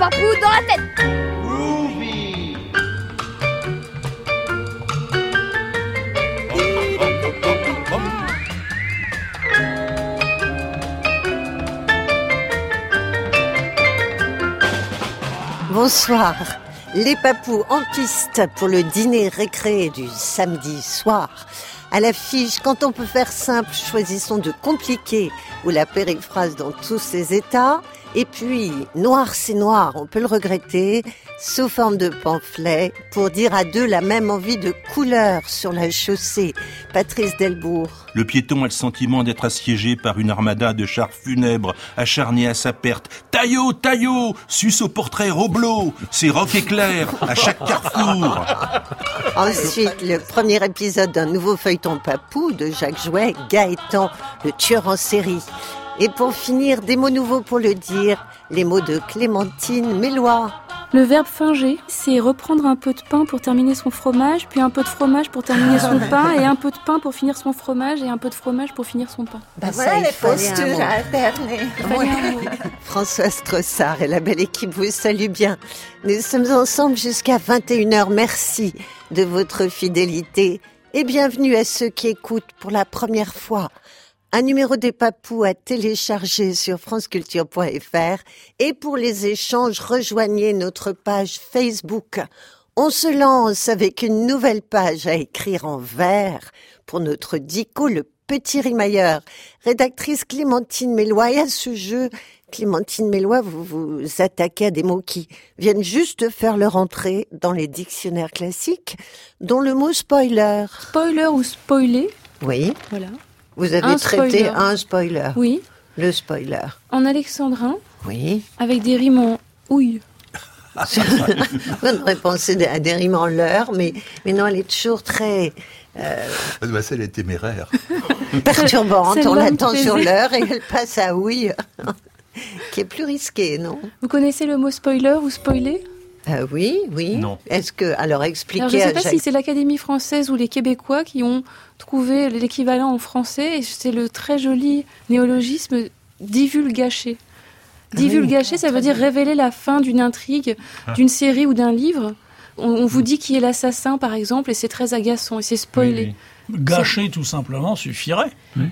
papou dans la tête Bonsoir. Les papous en piste pour le dîner récré du samedi soir. À l'affiche, quand on peut faire simple, choisissons de compliquer ou la périphrase dans tous ses états. Et puis, noir c'est noir, on peut le regretter, sous forme de pamphlet, pour dire à deux la même envie de couleur sur la chaussée. Patrice Delbourg. Le piéton a le sentiment d'être assiégé par une armada de chars funèbres, acharnés à sa perte. Taillot, taillot, suce au portrait Roblot, c'est roc éclair à chaque carrefour. Ensuite, le premier épisode d'un nouveau feuilleton papou de Jacques Jouet, Gaëtan, le tueur en série. Et pour finir, des mots nouveaux pour le dire, les mots de Clémentine Mélois. Le verbe finger, c'est reprendre un peu de pain pour terminer son fromage, puis un peu de fromage pour terminer son pain, et un peu de pain pour finir son fromage, et un peu de fromage pour finir son pain. Bah, voilà ça, les postures alternées. Françoise Crossard et la belle équipe vous saluent bien. Nous sommes ensemble jusqu'à 21h. Merci de votre fidélité et bienvenue à ceux qui écoutent pour la première fois. Un numéro des papous à télécharger sur franceculture.fr et pour les échanges, rejoignez notre page Facebook. On se lance avec une nouvelle page à écrire en vert pour notre dico le petit rimailleur. Rédactrice Clémentine Mélois et à ce jeu, Clémentine Mélois, vous vous attaquez à des mots qui viennent juste de faire leur entrée dans les dictionnaires classiques, dont le mot spoiler. Spoiler ou spoiler, Oui, voilà. Vous avez Un traité spoiler. un spoiler. Oui, Le spoiler. en alexandrin, Oui. avec des rimes en ouille. On aurait pensé à des rimes en l'heure, mais, mais non, elle est toujours très Bah, celle est téméraire. perturbante. C'est On l'attend sur l'heure et elle passe à oui, qui est plus risqué, non? Vous connaissez le mot spoiler ou spoiler? Ah Oui, oui. Non. Est-ce que, alors expliquez Alors je ne sais pas Jacques- si c'est l'Académie française ou les Québécois qui ont trouvé l'équivalent en français, et c'est le très joli néologisme divulgacher. Divulgacher, ça veut dire révéler la fin d'une intrigue, d'une série ou d'un livre. On, on vous dit qui est l'assassin, par exemple, et c'est très agaçant, et c'est spoilé. Gâcher tout simplement suffirait.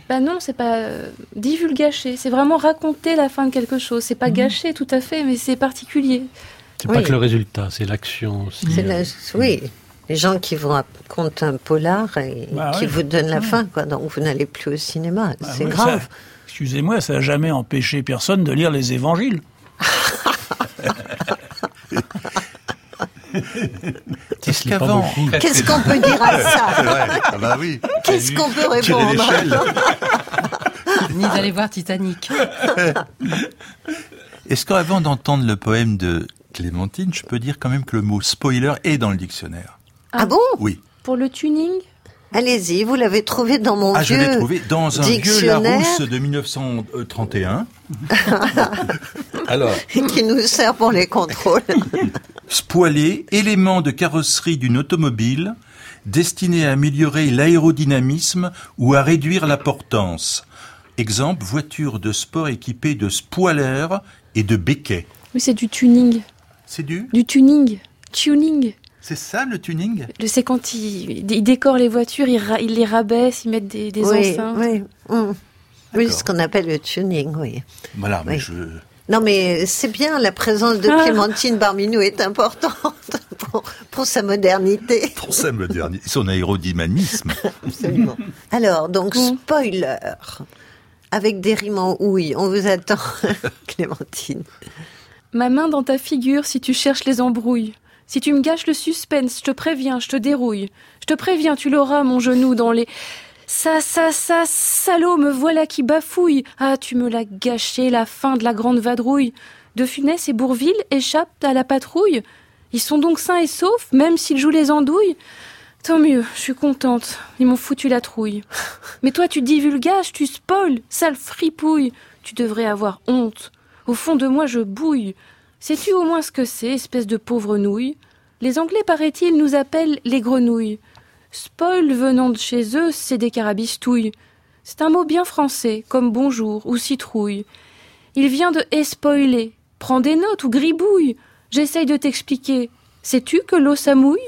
Bah non, c'est pas euh, divulgacher, c'est vraiment raconter la fin de quelque chose. C'est pas gâcher tout à fait, mais c'est particulier. C'est Oui. pas que le résultat, c'est l'action aussi. C'est la- Oui, les gens qui vous racontent un polar et Bah qui oui. vous donnent la fin, quoi. Donc vous n'allez plus au cinéma. Bah c'est oui, grave. ça- Excusez-moi, ça n'a jamais empêché personne de lire les évangiles. Qu'est-ce qu'on peut dire à ça. Ah bah oui. Qu'est-ce qu'on peut répondre. Ni d'aller voir Titanic. est-ce qu'avant d'entendre le poème de Clémentine, je peux dire quand même que le mot spoiler est dans le dictionnaire Ah bon? Oui. Pour le tuning, Allez-y, vous l'avez trouvé dans mon Ah, je vieux l'ai trouvé dans un vieux dictionnaire Larousse de 1931. Alors, qui nous sert pour les contrôles. spoiler, élément de carrosserie d'une automobile destiné à améliorer l'aérodynamisme ou à réduire la portance. Exemple, voiture de sport équipée de spoilers et de béquets. oui, c'est du tuning. C'est du Du tuning. Tuning. C'est ça le tuning? Sais quand ils, ils décorent les voitures, ils, ils les rabaissent, ils mettent des, des oui, enceintes. oui. hum. Oui, ce qu'on appelle le tuning, oui. Voilà, mais Oui. je... Non, mais c'est bien, la présence de Ah. Clémentine Barminou est importante pour, pour sa modernité. Pour sa modernité, son aérodynamisme. Absolument. Alors, donc, spoiler. Avec des rimes en ouille, on vous attend, Clémentine. Ma main dans ta figure si tu cherches les embrouilles. Si tu me gâches le suspense, je te préviens, je te dérouille. Je te préviens, tu l'auras, mon genou dans les... Ça, ça, ça, salaud, me voilà qui bafouille. Ah, tu me l'as gâché, la fin de la grande vadrouille. De Funès et Bourville échappent à la patrouille. Ils sont donc sains et saufs, même s'ils jouent les andouilles. Tant mieux, je suis contente. Ils m'ont foutu la trouille. Mais toi, tu divulgages, tu spoil, sale fripouille. Tu devrais avoir honte. Au fond de moi, je bouille. Sais-tu au moins ce que c'est, espèce de pauvre nouille? Les Anglais, paraît-il, nous appellent les grenouilles. Spoil venant de chez eux, c'est des carabistouilles. C'est un mot bien français, comme bonjour ou citrouille. Il vient de espoiler, Prends des notes ou gribouille. J'essaye de t'expliquer. Sais-tu que l'eau s'amouille?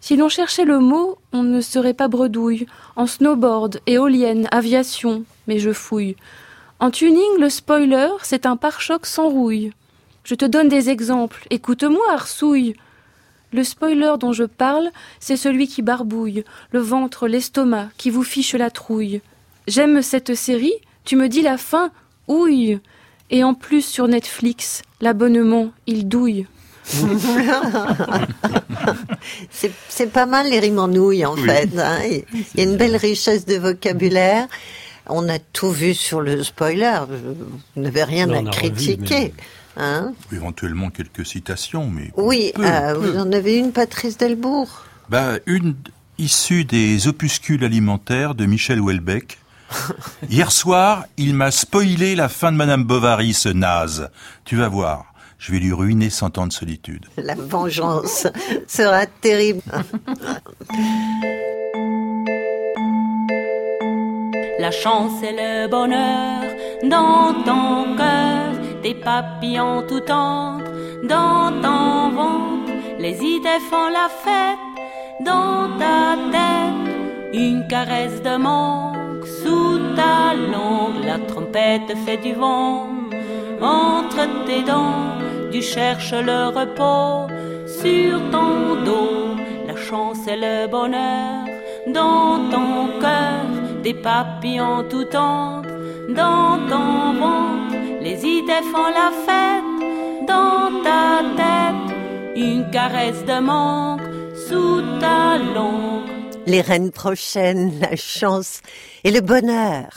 Si l'on cherchait le mot, on ne serait pas bredouille. En snowboard, éolienne, aviation, mais je fouille. En tuning, le spoiler, c'est un pare-choc sans rouille. Je te donne des exemples. Écoute-moi, Arsouille. Le spoiler dont je parle, c'est celui qui barbouille, le ventre, l'estomac, qui vous fiche la trouille. J'aime cette série, tu me dis la fin, ouille. Et en plus sur Netflix, l'abonnement, il douille. C'est pas mal les rimes en nouilles en fait. hein. Il y a une belle richesse de vocabulaire. On a tout vu sur le spoiler. Vous n'avez rien à revu, critiquer. hein. Éventuellement quelques citations, mais Oui, peu, euh, peu. vous en avez une, Patrice Delbourg Bah, une issue des opuscules alimentaires de Michel Houellebecq. Hier soir, il m'a spoilé la fin de Madame Bovary, ce naze. Tu vas voir, je vais lui ruiner cent ans de solitude. La vengeance sera terrible. La chance et le bonheur dans ton cœur, des papillons tout tendres dans ton ventre, les idées font la fête dans ta tête, une caresse de manque sous ta langue, la trompette fait du vent entre tes dents, tu cherches le repos sur ton dos, la chance et le bonheur dans ton cœur, des papillons tout tendres dans ton ventre, les idées font la fête dans ta tête, une caresse de manque sous ta langue. Les reines prochaines, la chance et le bonheur.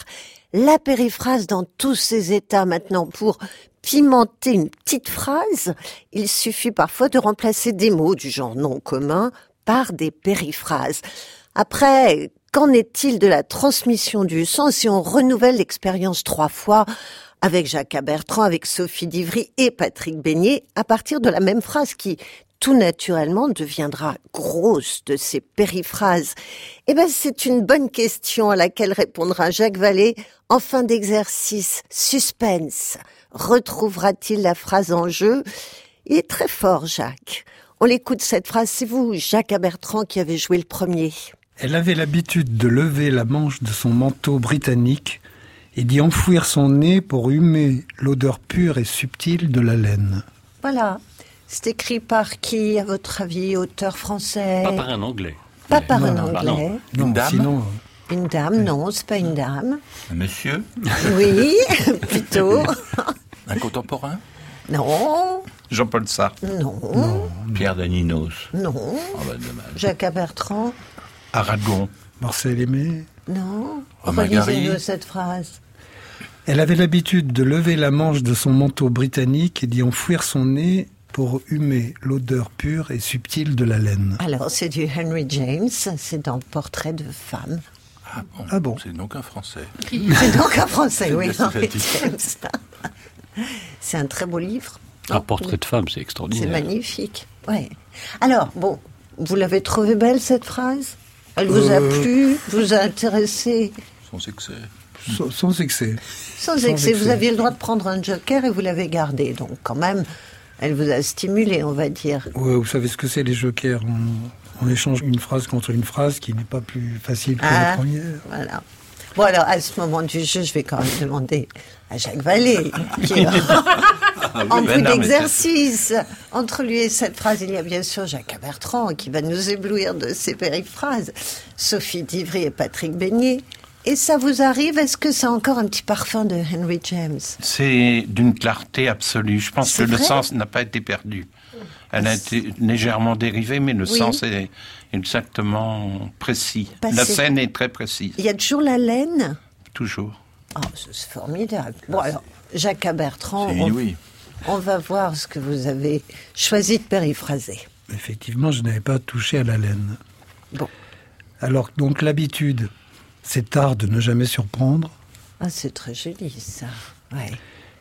La périphrase dans tous ses états maintenant pour pimenter une petite phrase, il suffit parfois de remplacer des mots du genre non commun par des périphrases. Après, qu'en est-il de la transmission du sens si on renouvelle l'expérience trois fois avec Jacques Bertrand, avec Sophie Divry et Patrick Beignet à partir de la même phrase qui tout naturellement deviendra grosse de ces périphrases? Eh ben, c'est une bonne question à laquelle répondra Jacques Vallée en fin d'exercice. Suspense. Retrouvera-t-il la phrase en jeu? Il est très fort, Jacques. On l'écoute cette phrase. C'est vous, Jacques Bertrand, qui avez joué le premier. Elle avait l'habitude de lever la manche de son manteau britannique et d'y enfouir son nez pour humer l'odeur pure et subtile de la laine. Voilà. C'est écrit par qui, à votre avis, auteur français? Pas par un anglais. Pas par un Non, bah anglais. Non, Une dame sinon, euh, Une dame, non, c'est pas une dame. Un monsieur? Oui, plutôt. Un contemporain? Non, Jean-Paul Sartre? non, Pierre Daninos? non. Ah bah dommage. Jacques Bertrand, Aragon. Marcel Aimé. non. Relisez-nous cette phrase. Elle avait l'habitude de lever la manche de son manteau britannique et d'y enfouir son nez pour humer l'odeur pure et subtile de la laine. Alors, c'est du Henry James, c'est dans Portrait de femme. Ah bon, Ah bon C'est donc un français. C'est donc un français, oui. C'est un très beau livre. Un portrait de femme, c'est C'est extraordinaire. magnifique. Ouais. Alors, bon, vous l'avez trouvée belle cette phrase? Elle vous a Euh. plu Vous a intéressé Sans excès. Sans, sans excès. Sans Sans excès. Vous aviez le droit de prendre un joker et vous l'avez gardé. Donc, quand même, elle vous a stimulé, on va dire. Ouais, vous savez ce que c'est les jokers? On, on échange une phrase contre une phrase qui n'est pas plus facile que Ah. la première. Voilà. Bon, alors, à ce moment du jeu, je vais quand même demander à Jacques Vallée, qui est en plus non, mais d'exercice. Entre lui et cette phrase, il y a bien sûr Jacques Bertrand, qui va nous éblouir de ses périphrases, Sophie Divry et Patrick Beignet. Et ça vous arrive? Est-ce que c'est encore un petit parfum de Henry James? C'est d'une clarté absolue. Je pense que le sens n'a pas été perdu. Elle a été légèrement dérivée, mais le Oui. sens est exactement précis. La scène est très précise, Il y a toujours la laine toujours. Oh, c'est formidable. Bon, alors, Jacques Bertrand, on va voir ce que vous avez choisi de périphraser. Effectivement, je n'avais pas touché à la laine. Bon. Alors, donc, l'habitude, c'est art de ne jamais surprendre. Ah, c'est très joli, ça. Ouais.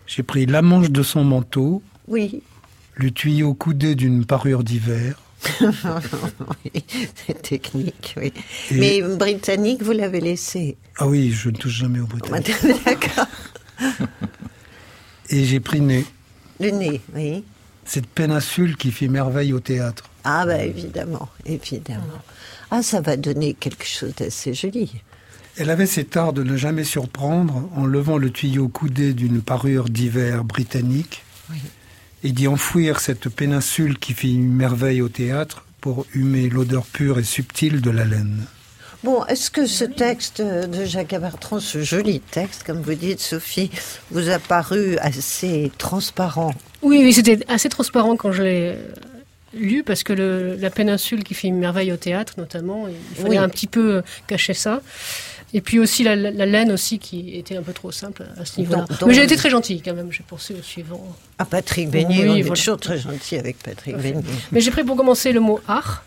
J'ai pris la manche de son manteau, Oui, le tuyau coudé d'une parure d'hiver, oui, c'est technique, oui. Et- Mais britannique, vous l'avez laissé. Ah oui, je ne touche jamais au britannique. D'accord. Et j'ai pris nez. Le nez, oui. Cette péninsule qui fit merveille au théâtre. Ah bah évidemment, évidemment. Ah, ça va donner quelque chose d'assez joli. Elle avait cet art de ne jamais surprendre en levant le tuyau coudé d'une parure d'hiver britannique et d'y enfouir cette péninsule qui fit merveille au théâtre pour humer l'odeur pure et subtile de la laine. Bon, est-ce que ce texte de Jacques Bertrand, ce joli texte, comme vous dites, Sophie, vous a paru assez transparent? Oui, oui, c'était assez transparent quand je l'ai euh, lu, parce que le- la péninsule qui fait une merveille au théâtre, notamment, il fallait Oui. un petit peu euh, cacher ça. Et puis aussi la, la- la laine aussi qui était un peu trop simple à ce niveau-là. Mais j'ai été très gentille quand même, j'ai pensé au suivant. Ah, Patrick Beignet, Oui, on est voilà. toujours très gentil avec Patrick Beignet. Mais j'ai pris pour commencer le mot art,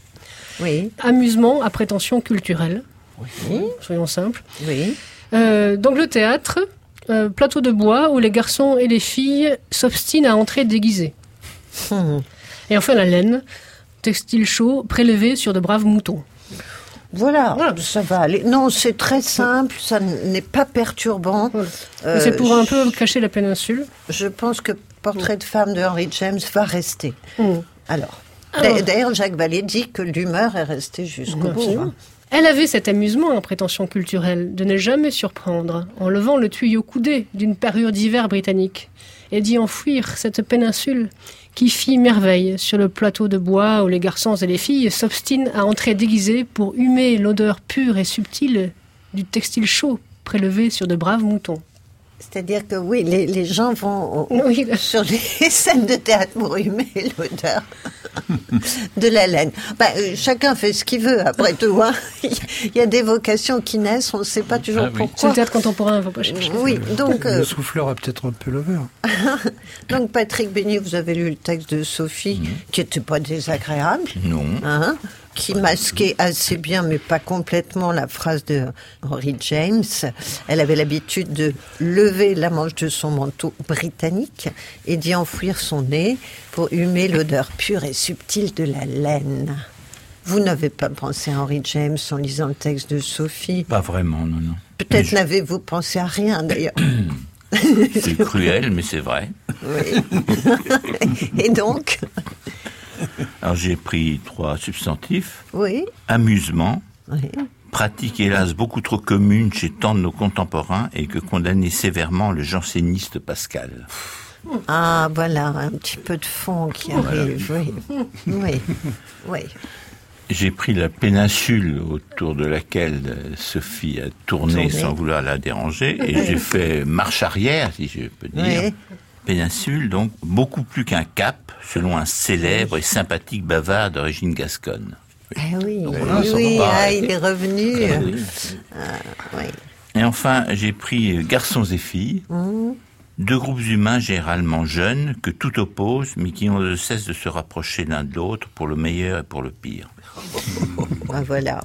Oui, amusement à prétention culturelle. oui, Soyons simples. oui. Euh, donc le théâtre, euh, plateau de bois où les garçons et les filles s'obstinent à entrer déguisés. Hum. Et enfin la laine, textile chaud prélevé sur de braves moutons. Voilà, Voilà. ça va aller. Non, c'est très simple, ça n'est pas perturbant. Voilà. Euh, c'est pour un peu cacher la péninsule. Je pense que Portrait de femme de Henry James va rester. Mm. Alors, Alors. d'a- d'ailleurs, Jacques Vallée dit que l'humeur est restée jusqu'au bout. Hein. Elle avait cet amusement en prétention culturelle de ne jamais surprendre en levant le tuyau coudé d'une parure d'hiver britannique et d'y enfouir cette péninsule qui fit merveille sur le plateau de bois où les garçons et les filles s'obstinent à entrer déguisés pour humer l'odeur pure et subtile du textile chaud prélevé sur de braves moutons. C'est-à-dire que oui, les, les gens vont au- Oui. sur les scènes de théâtre pour humer l'odeur de la laine. Bah, euh, chacun fait ce qu'il veut, après tout. hein. Il y a des vocations qui naissent, on ne sait pas toujours Ah oui. C'est pourquoi. le théâtre contemporain, il ne faut pas chercher. Oui, donc, euh, Le souffleur a peut-être un peu le verre. donc Patrick Beignet, vous avez lu le texte de Sophie, qui n'était pas désagréable. Non. hein, qui masquait assez bien, mais pas complètement, la phrase de Henry James. Elle avait l'habitude de lever la manche de son manteau britannique et d'y enfouir son nez pour humer l'odeur pure et subtile de la laine. Vous n'avez pas pensé à Henry James en lisant le texte de Sophie? Pas vraiment, non, non. Peut-être n'avez-vous pensé à rien d'ailleurs. C'est cruel, mais c'est vrai. Oui. et donc, Alors j'ai pris trois substantifs. oui, Amusement, oui. pratique hélas beaucoup trop commune chez tant de nos contemporains et que condamnait sévèrement le janséniste Pascal. Ah, voilà, un petit peu de fond qui arrive, oui. Oui, oui. J'ai pris la péninsule autour de laquelle euh, Sophie a tourné Tourné. sans vouloir la déranger et j'ai fait marche arrière, si je peux dire. Oui. Péninsule, donc, beaucoup plus qu'un cap, selon un célèbre et sympathique bavard d'origine gasconne. Ah oui, oui, ah, il est revenu. Oui. Oui. Et enfin, j'ai pris euh, garçons et filles, Mmh. deux groupes humains généralement jeunes, que tout oppose, mais qui n'ont de cesse de se rapprocher l'un de l'autre pour le meilleur et pour le pire. Ah, voilà,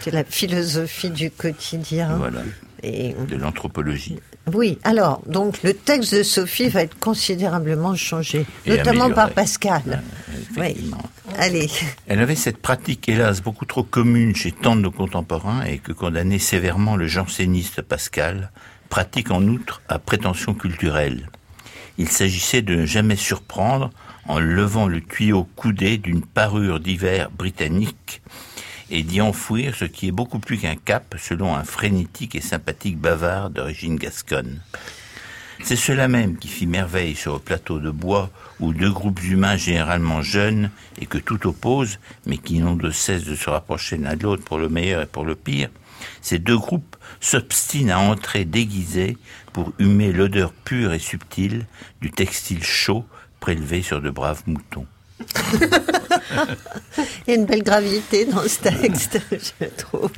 c'est la philosophie du quotidien. Voilà, Et, de l'anthropologie. Oui, alors, donc le texte de Sophie va être considérablement changé, Et notamment par. Pascal. Oui, allez. Elle avait cette pratique, hélas, beaucoup trop commune chez tant de nos contemporains et que condamnait sévèrement le janséniste Pascal, pratique en outre à prétention culturelle. Il s'agissait de ne jamais surprendre en levant le tuyau coudé d'une parure d'hiver britannique et d'y enfouir ce qui est beaucoup plus qu'un cap selon un frénétique et sympathique bavard d'origine gasconne. C'est cela même qui fit merveille sur le plateau de bois où deux groupes humains généralement jeunes et que tout oppose, mais qui n'ont de cesse de se rapprocher l'un de l'autre pour le meilleur et pour le pire, ces deux groupes s'obstinent à entrer déguisés pour humer l'odeur pure et subtile du textile chaud prélevé sur de braves moutons. Il y a une belle gravité dans ce texte, je trouve.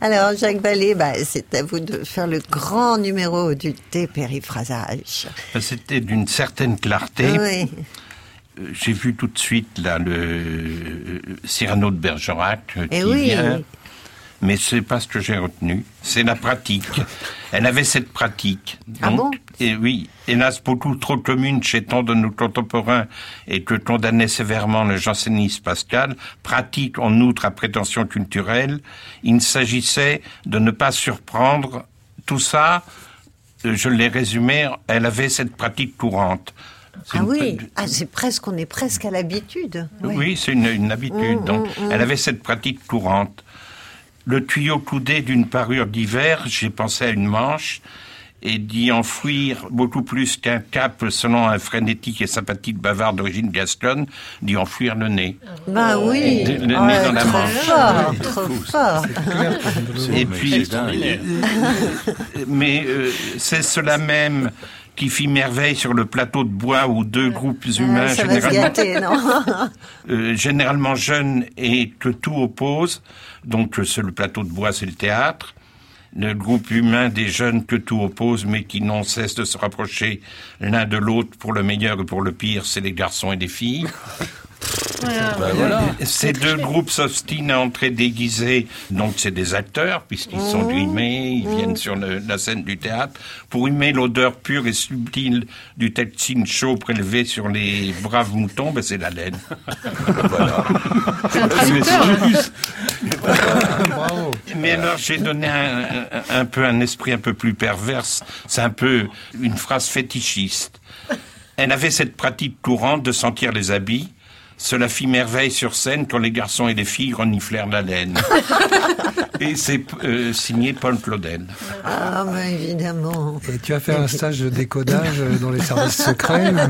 Alors, Jacques Vallée, bah, c'est à vous de faire le grand numéro du dépériphrasage. C'était d'une certaine clarté. Oui. Euh, J'ai vu tout de suite là le euh, Cyrano de Bergerac euh, Eh qui oui. vient, mais c'est pas ce que j'ai retenu. C'est la pratique. Elle avait cette pratique. Ah bon? et oui, hélas beaucoup trop commune chez tant de nos contemporains et que condamnait sévèrement le janséniste Pascal, pratique en outre à prétention culturelle. Il s'agissait de ne pas surprendre tout ça euh, je l'ai résumé, elle avait cette pratique courante. Ah oui, ah, c'est presque, on est presque à l'habitude. Oui, c'est une, une habitude. Mm, Donc, mm, mm. elle avait cette pratique courante. Le tuyau coudé d'une parure d'hiver, j'ai pensé à une manche, et d'y enfouir beaucoup plus qu'un cap, selon un frénétique et sympathique bavard d'origine gasconne, d'y enfouir le nez. Bah oui, Le- nez dans la trop manche. fort, trop fort. Et mais puis, dingue. mais euh, c'est cela même qui fit merveille sur le plateau de bois où deux groupes humains Ah, se généralement, gâter, non euh, généralement jeunes et que tout oppose, donc euh, c'est le plateau de bois, c'est le théâtre, le groupe humain des jeunes que tout oppose, mais qui n'ont cesse de se rapprocher l'un de l'autre pour le meilleur et pour le pire, c'est les garçons et les filles. Ces deux groupes s'obstinent à entrer déguisés, donc c'est des acteurs, puisqu'ils sont grimés, ils viennent sur le- la scène du théâtre, pour humer l'odeur pure et subtile du textile chaud prélevé sur les braves moutons, ben c'est la laine. voilà. C'est un traducteur. Bravo. Mais alors, j'ai donné un, un- un peu un esprit un peu plus perverse. C'est un peu une phrase fétichiste. Elle avait cette pratique courante de sentir les habits. Cela fit merveille sur scène quand les garçons et les filles reniflèrent la laine. Et c'est euh, signé Paul Claudel. Ah, bah évidemment. Et tu as fait un stage de décodage dans les services secrets euh,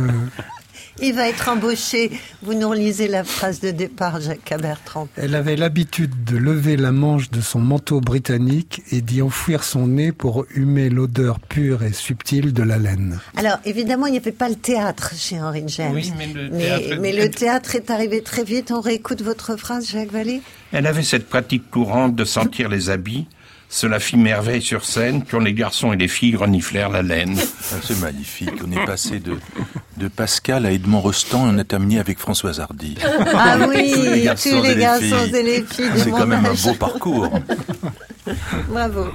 Il va être embauché. Vous nous relisez la phrase de départ, Jacques Bertrand. Elle avait l'habitude de lever la manche de son manteau britannique et d'y enfouir son nez pour humer l'odeur pure et subtile de la laine. Alors, évidemment, il n'y avait pas le théâtre chez Henri James. Oui, mais le mais, théâtre- mais le théâtre est arrivé très vite. On réécoute votre phrase, Jacques Vallée? Elle avait cette pratique courante de sentir les habits. Cela fit merveille sur scène quand les garçons et les filles reniflèrent la laine. Ah, C'est magnifique. On est passé de, de Pascal à Edmond Rostand et on a terminé avec Françoise Hardy. Ah oui, Tous les tous les et les garçons filles. et les filles C'est quand même un beau parcours. Bravo.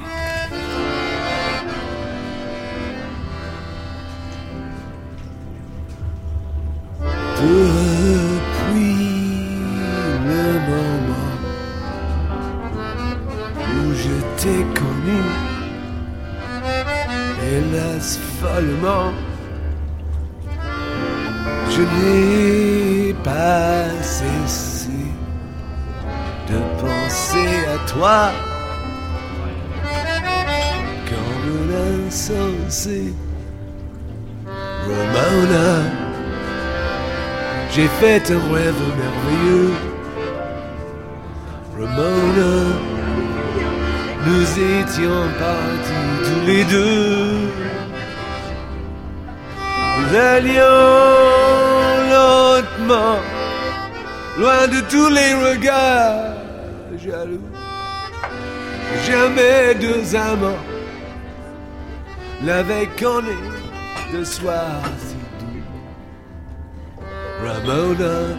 T'ai connu, hélas follement, je n'ai pas cessé de penser à toi comme l'insensé Ramona. J'ai fait un rêve merveilleux. Ramona, nous étions partis tous les deux. Nous allions lentement, loin de tous les regards jaloux. Jamais deux amants l'avaient connu de soir si doux. Ramona,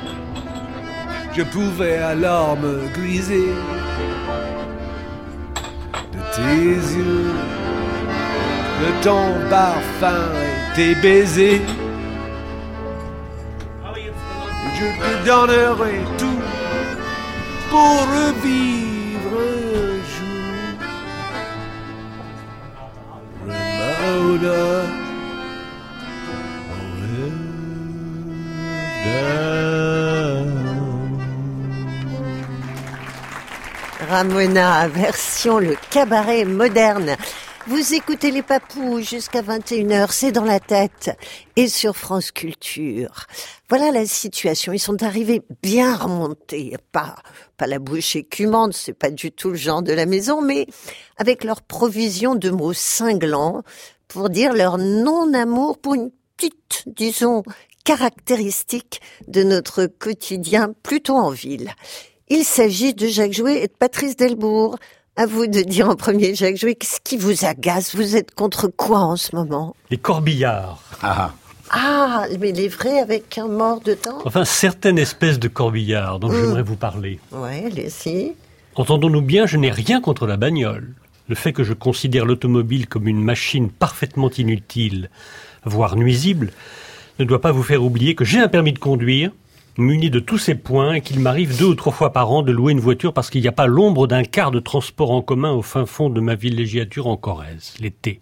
je pouvais alors me griser tes yeux, de ton parfum et tes baisers. Je te donnerai tout pour revivre Ramona, version le cabaret moderne. Vous écoutez les papous jusqu'à 21h, c'est dans la tête et sur France Culture. Voilà la situation. Ils sont arrivés bien remontés, pas pas la bouche écumante, c'est pas du tout le genre de la maison, mais avec leur provision de mots cinglants pour dire leur non-amour pour une petite, disons, caractéristique de notre quotidien plutôt en ville. Il s'agit de Jacques Jouet et de Patrice Delbourg. À vous de dire en premier, Jacques Jouet, qu'est-ce qui vous agace? Vous êtes contre quoi en ce moment? Les corbillards. Ah, Ah, mais les vrais avec un mort dedans Enfin, certaines espèces de corbillards dont Mm. j'aimerais vous parler. Ouais, allez-y. Entendons-nous bien, je n'ai rien contre la bagnole. Le fait que je considère l'automobile comme une machine parfaitement inutile, voire nuisible, ne doit pas vous faire oublier que j'ai un permis de conduire, muni de tous ces points, et qu'il m'arrive deux ou trois fois par an de louer une voiture parce qu'il n'y a pas l'ombre d'un quart de transport en commun au fin fond de ma villégiature en Corrèze, l'été.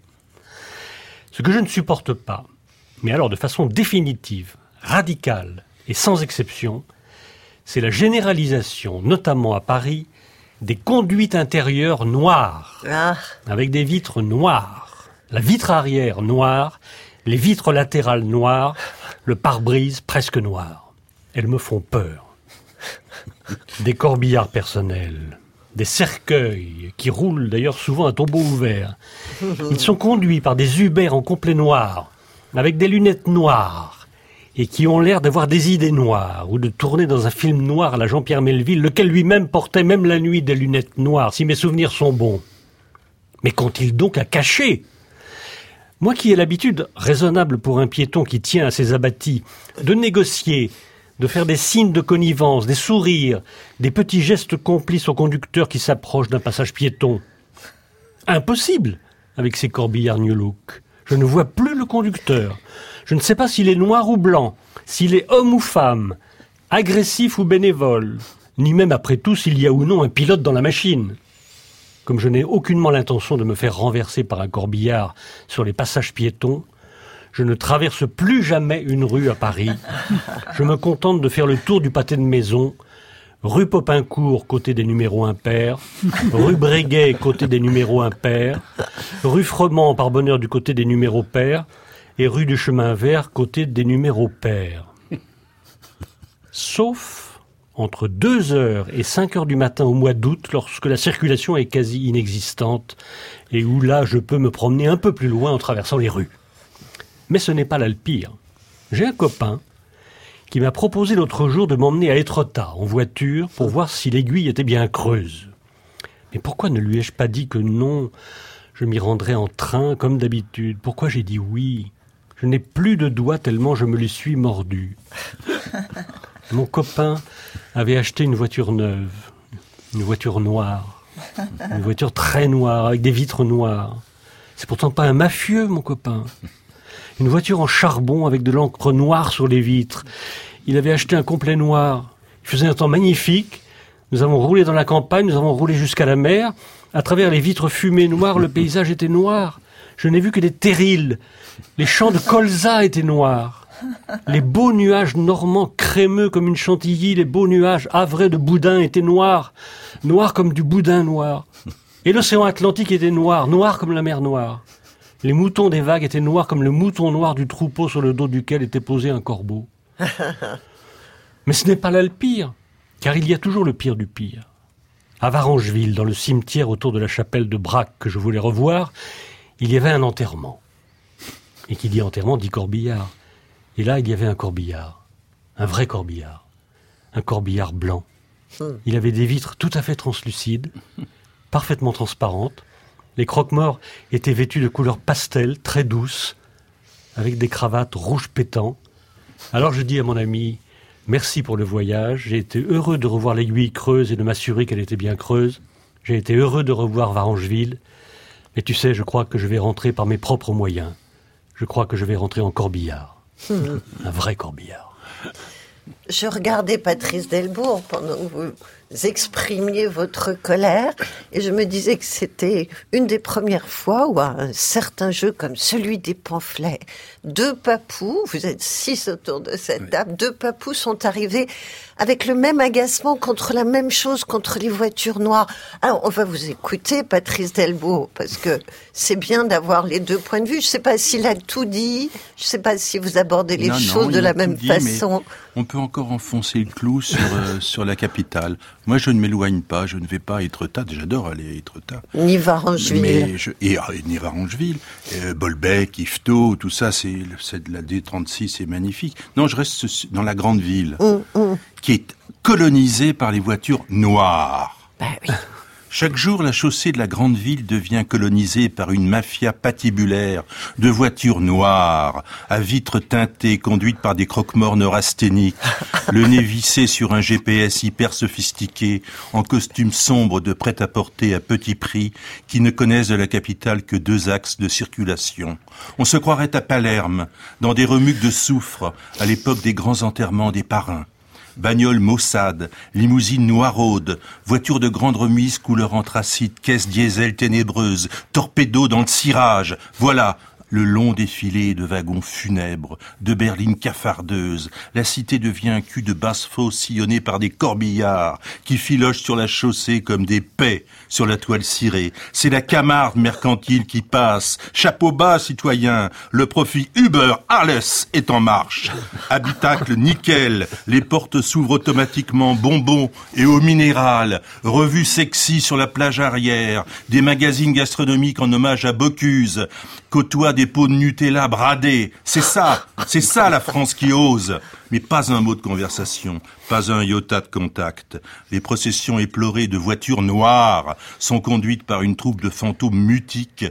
Ce que je ne supporte pas, mais alors de façon définitive, radicale et sans exception, c'est la généralisation, notamment à Paris, des conduites intérieures noires, Ah, avec des vitres noires, la vitre arrière noire, les vitres latérales noires, le pare-brise presque noir. Elles me font peur. Des corbillards personnels, des cercueils qui roulent d'ailleurs souvent à tombeau ouvert. Ils sont conduits par des Uber en complet noir, avec des lunettes noires, et qui ont l'air d'avoir des idées noires, ou de tourner dans un film noir à la Jean-Pierre Melville, lequel lui-même portait même la nuit des lunettes noires, si mes souvenirs sont bons. Mais qu'ont-ils donc à cacher? Moi qui ai l'habitude, raisonnable pour un piéton qui tient à ses abattis, de négocier, de faire des signes de connivence, des sourires, des petits gestes complices au conducteur qui s'approche d'un passage piéton. Impossible avec ces corbillards New Look. Je ne vois plus le conducteur. Je ne sais pas s'il est noir ou blanc, s'il est homme ou femme, agressif ou bénévole, ni même après tout s'il y a ou non un pilote dans la machine. Comme je n'ai aucunement l'intention de me faire renverser par un corbillard sur les passages piétons, je ne traverse plus jamais une rue à Paris. Je me contente de faire le tour du pâté de maison, rue Popincourt côté des numéros impairs, rue Breguet côté des numéros impairs, rue Froment par bonheur du côté des numéros pairs, et rue du Chemin Vert côté des numéros pairs. Sauf entre 2 heures et 5 heures du matin au mois d'août, lorsque la circulation est quasi inexistante, et où là je peux me promener un peu plus loin en traversant les rues. Mais ce n'est pas là le pire. J'ai un copain qui m'a proposé l'autre jour de m'emmener à Étretat en voiture pour voir si l'aiguille était bien creuse. Mais pourquoi ne lui ai-je pas dit que non Je m'y rendrais en train comme d'habitude? Pourquoi j'ai dit oui? Je n'ai plus de doigts tellement je me les suis mordu. Mon copain avait acheté une voiture neuve, une voiture noire, une voiture très noire avec des vitres noires. C'est pourtant pas un mafieux, mon copain une voiture en charbon avec de l'encre noire sur les vitres. Il avait acheté un complet noir. Il faisait un temps magnifique. Nous avons roulé dans la campagne, nous avons roulé jusqu'à la mer. À travers les vitres fumées noires, le paysage était noir. Je n'ai vu que des terrils. Les champs de colza étaient noirs. Les beaux nuages normands crémeux comme une chantilly, les beaux nuages havrés de boudin étaient noirs. Noirs comme du boudin noir. Et l'océan Atlantique était noir, noir comme la mer noire. Les moutons des vagues étaient noirs comme le mouton noir du troupeau sur le dos duquel était posé un corbeau. Mais ce n'est pas là le pire, car il y a toujours le pire du pire. À Varangeville, dans le cimetière autour de la chapelle de Braque que je voulais revoir, il y avait un enterrement. Et qui dit enterrement dit corbillard. Et là, il y avait un corbillard. Un vrai corbillard. Un corbillard blanc. Il avait des vitres tout à fait translucides, parfaitement transparentes, les croque-morts étaient vêtus de couleur pastel, très douce, avec des cravates rouges pétants. Alors je dis à mon ami, merci pour le voyage, j'ai été heureux de revoir l'aiguille creuse et de m'assurer qu'elle était bien creuse. J'ai été heureux de revoir Varangeville. Mais tu sais, je crois que je vais rentrer par mes propres moyens. Je crois que je vais rentrer en corbillard. Un vrai corbillard. Je regardais Patrice Delbourg pendant que vous exprimiez votre colère. Et je me disais que c'était une des premières fois où un certain jeu comme celui des pamphlets, deux papous, vous êtes six autour de cette table, deux papous sont arrivés avec le même agacement contre la même chose, contre les voitures noires. Alors on va vous écouter, Patrice Delbourg, parce que c'est bien d'avoir les deux points de vue. Je ne sais pas s'il a tout dit, je ne sais pas si vous abordez les Non, non, choses de la même dit, façon. On peut encore enfoncer le clou sur, euh, sur la capitale. Moi, je ne m'éloigne pas, je ne vais pas à Étretat, j'adore aller à Étretat. Ni Varangeville. Mais je, et, ah, et ni Varangeville, euh, Bolbec, Yvetot, tout ça, c'est c'est de la D36, c'est magnifique. Non, je reste dans la grande ville, Hum, hum. Qui est colonisée par les voitures noires. Bah oui. Chaque jour, la chaussée de la grande ville devient colonisée par une mafia patibulaire de voitures noires, à vitres teintées, conduites par des croque-morts neurasthéniques, le nez vissé sur un GPS hyper sophistiqué, en costume sombre de prêt-à-porter à petit prix, qui ne connaissent de la capitale que deux axes de circulation. On se croirait à Palerme, dans des remuques de soufre, à l'époque des grands enterrements des parrains. Bagnole maussade, limousine noiraude, voiture de grande remise couleur anthracite, caisse diesel ténébreuse, torpedo dans le cirage. Voilà le long défilé de wagons funèbres, de berlines cafardeuses, la cité devient un cul de basse-fosse sillonné par des corbillards qui filochent sur la chaussée comme des paix sur la toile cirée. C'est la Camarde mercantile qui passe. Chapeau bas, citoyen. Le profit Uber Alles est en marche. Habitacle nickel. Les portes s'ouvrent automatiquement. Bonbons et eau minérale. Revue sexy sur la plage arrière. Des magazines gastronomiques en hommage à Bocuse. Côtoie des pots de Nutella bradés. C'est ça. C'est ça la France qui ose. Mais pas un mot de conversation, pas un iota de contact. Les processions éplorées de voitures noires sont conduites par une troupe de fantômes mutiques,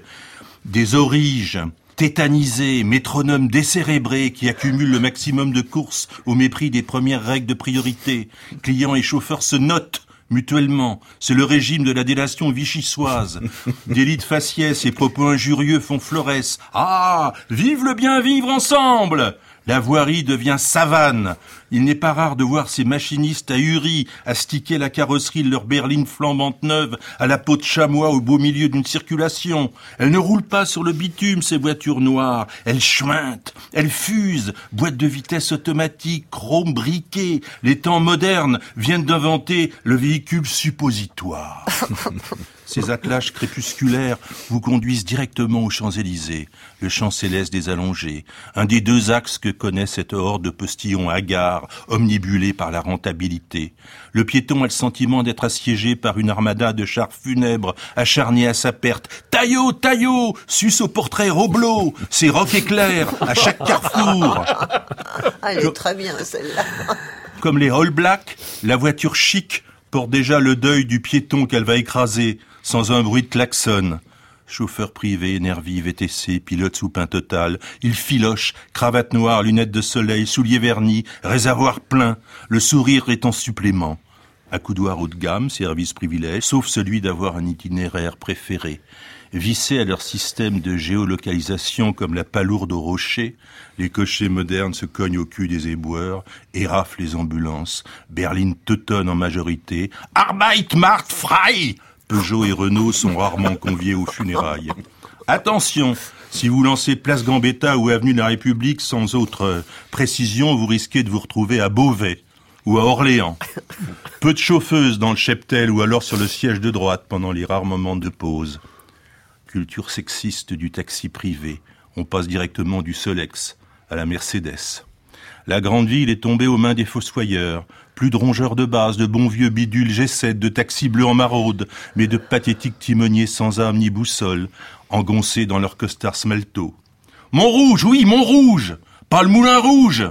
des origes, tétanisés, métronomes décérébrés qui accumulent le maximum de courses au mépris des premières règles de priorité. Clients et chauffeurs se notent mutuellement. C'est le régime de la délation vichysoise. Délits de faciès et propos injurieux font florès. Ah, vive le bien vivre ensemble la voirie devient savane. Il n'est pas rare de voir ces machinistes ahuris astiquer la carrosserie de leur berline flambante neuve à la peau de chamois au beau milieu d'une circulation. Elles ne roulent pas sur le bitume, ces voitures noires. Elles chuintent, elles fusent, boîte de vitesse automatique, chrome briqué. Les temps modernes viennent d'inventer le véhicule suppositoire. Ces attelages crépusculaires vous conduisent directement aux Champs-Élysées, le champ céleste des allongés, un des deux axes que connaît cette horde de postillons hagards, omnibulés par la rentabilité. Le piéton a le sentiment d'être assiégé par une armada de chars funèbres, acharnés à sa perte. Taillot, taillot, suce au portrait Roblot, c'est roc éclair à chaque carrefour. Ah, elle est très bien, celle-là. Comme les All Black, la voiture chic porte déjà le deuil du piéton qu'elle va écraser, sans un bruit de klaxon. Chauffeur privé, nervi, VTC, pilote sous pain total, il filoche, cravate noire, lunettes de soleil, souliers vernis, réservoir plein, le sourire est en supplément. Accoudoir haut de gamme, service privilège, sauf celui d'avoir un itinéraire préféré. Vissés à leur système de géolocalisation comme la palourde au rocher, les cochers modernes se cognent au cul des éboueurs, éraflent les ambulances, Berlin teutonne en majorité, Arbeit macht frei Peugeot et Renault sont rarement conviés aux funérailles. Attention, si vous lancez Place Gambetta ou Avenue de la République sans autre précision, vous risquez de vous retrouver à Beauvais ou à Orléans. Peu de chauffeuses dans le cheptel ou alors sur le siège de droite pendant les rares moments de pause. Culture sexiste du taxi privé. On passe directement du Solex à la Mercedes. La grande ville est tombée aux mains des fossoyeurs. Plus de rongeurs de base, de bons vieux bidules G7, de taxis bleus en maraude, mais de pathétiques timoniers sans âme ni boussole, engoncés dans leur costard smelto. Montrouge, oui, Montrouge Pas le moulin rouge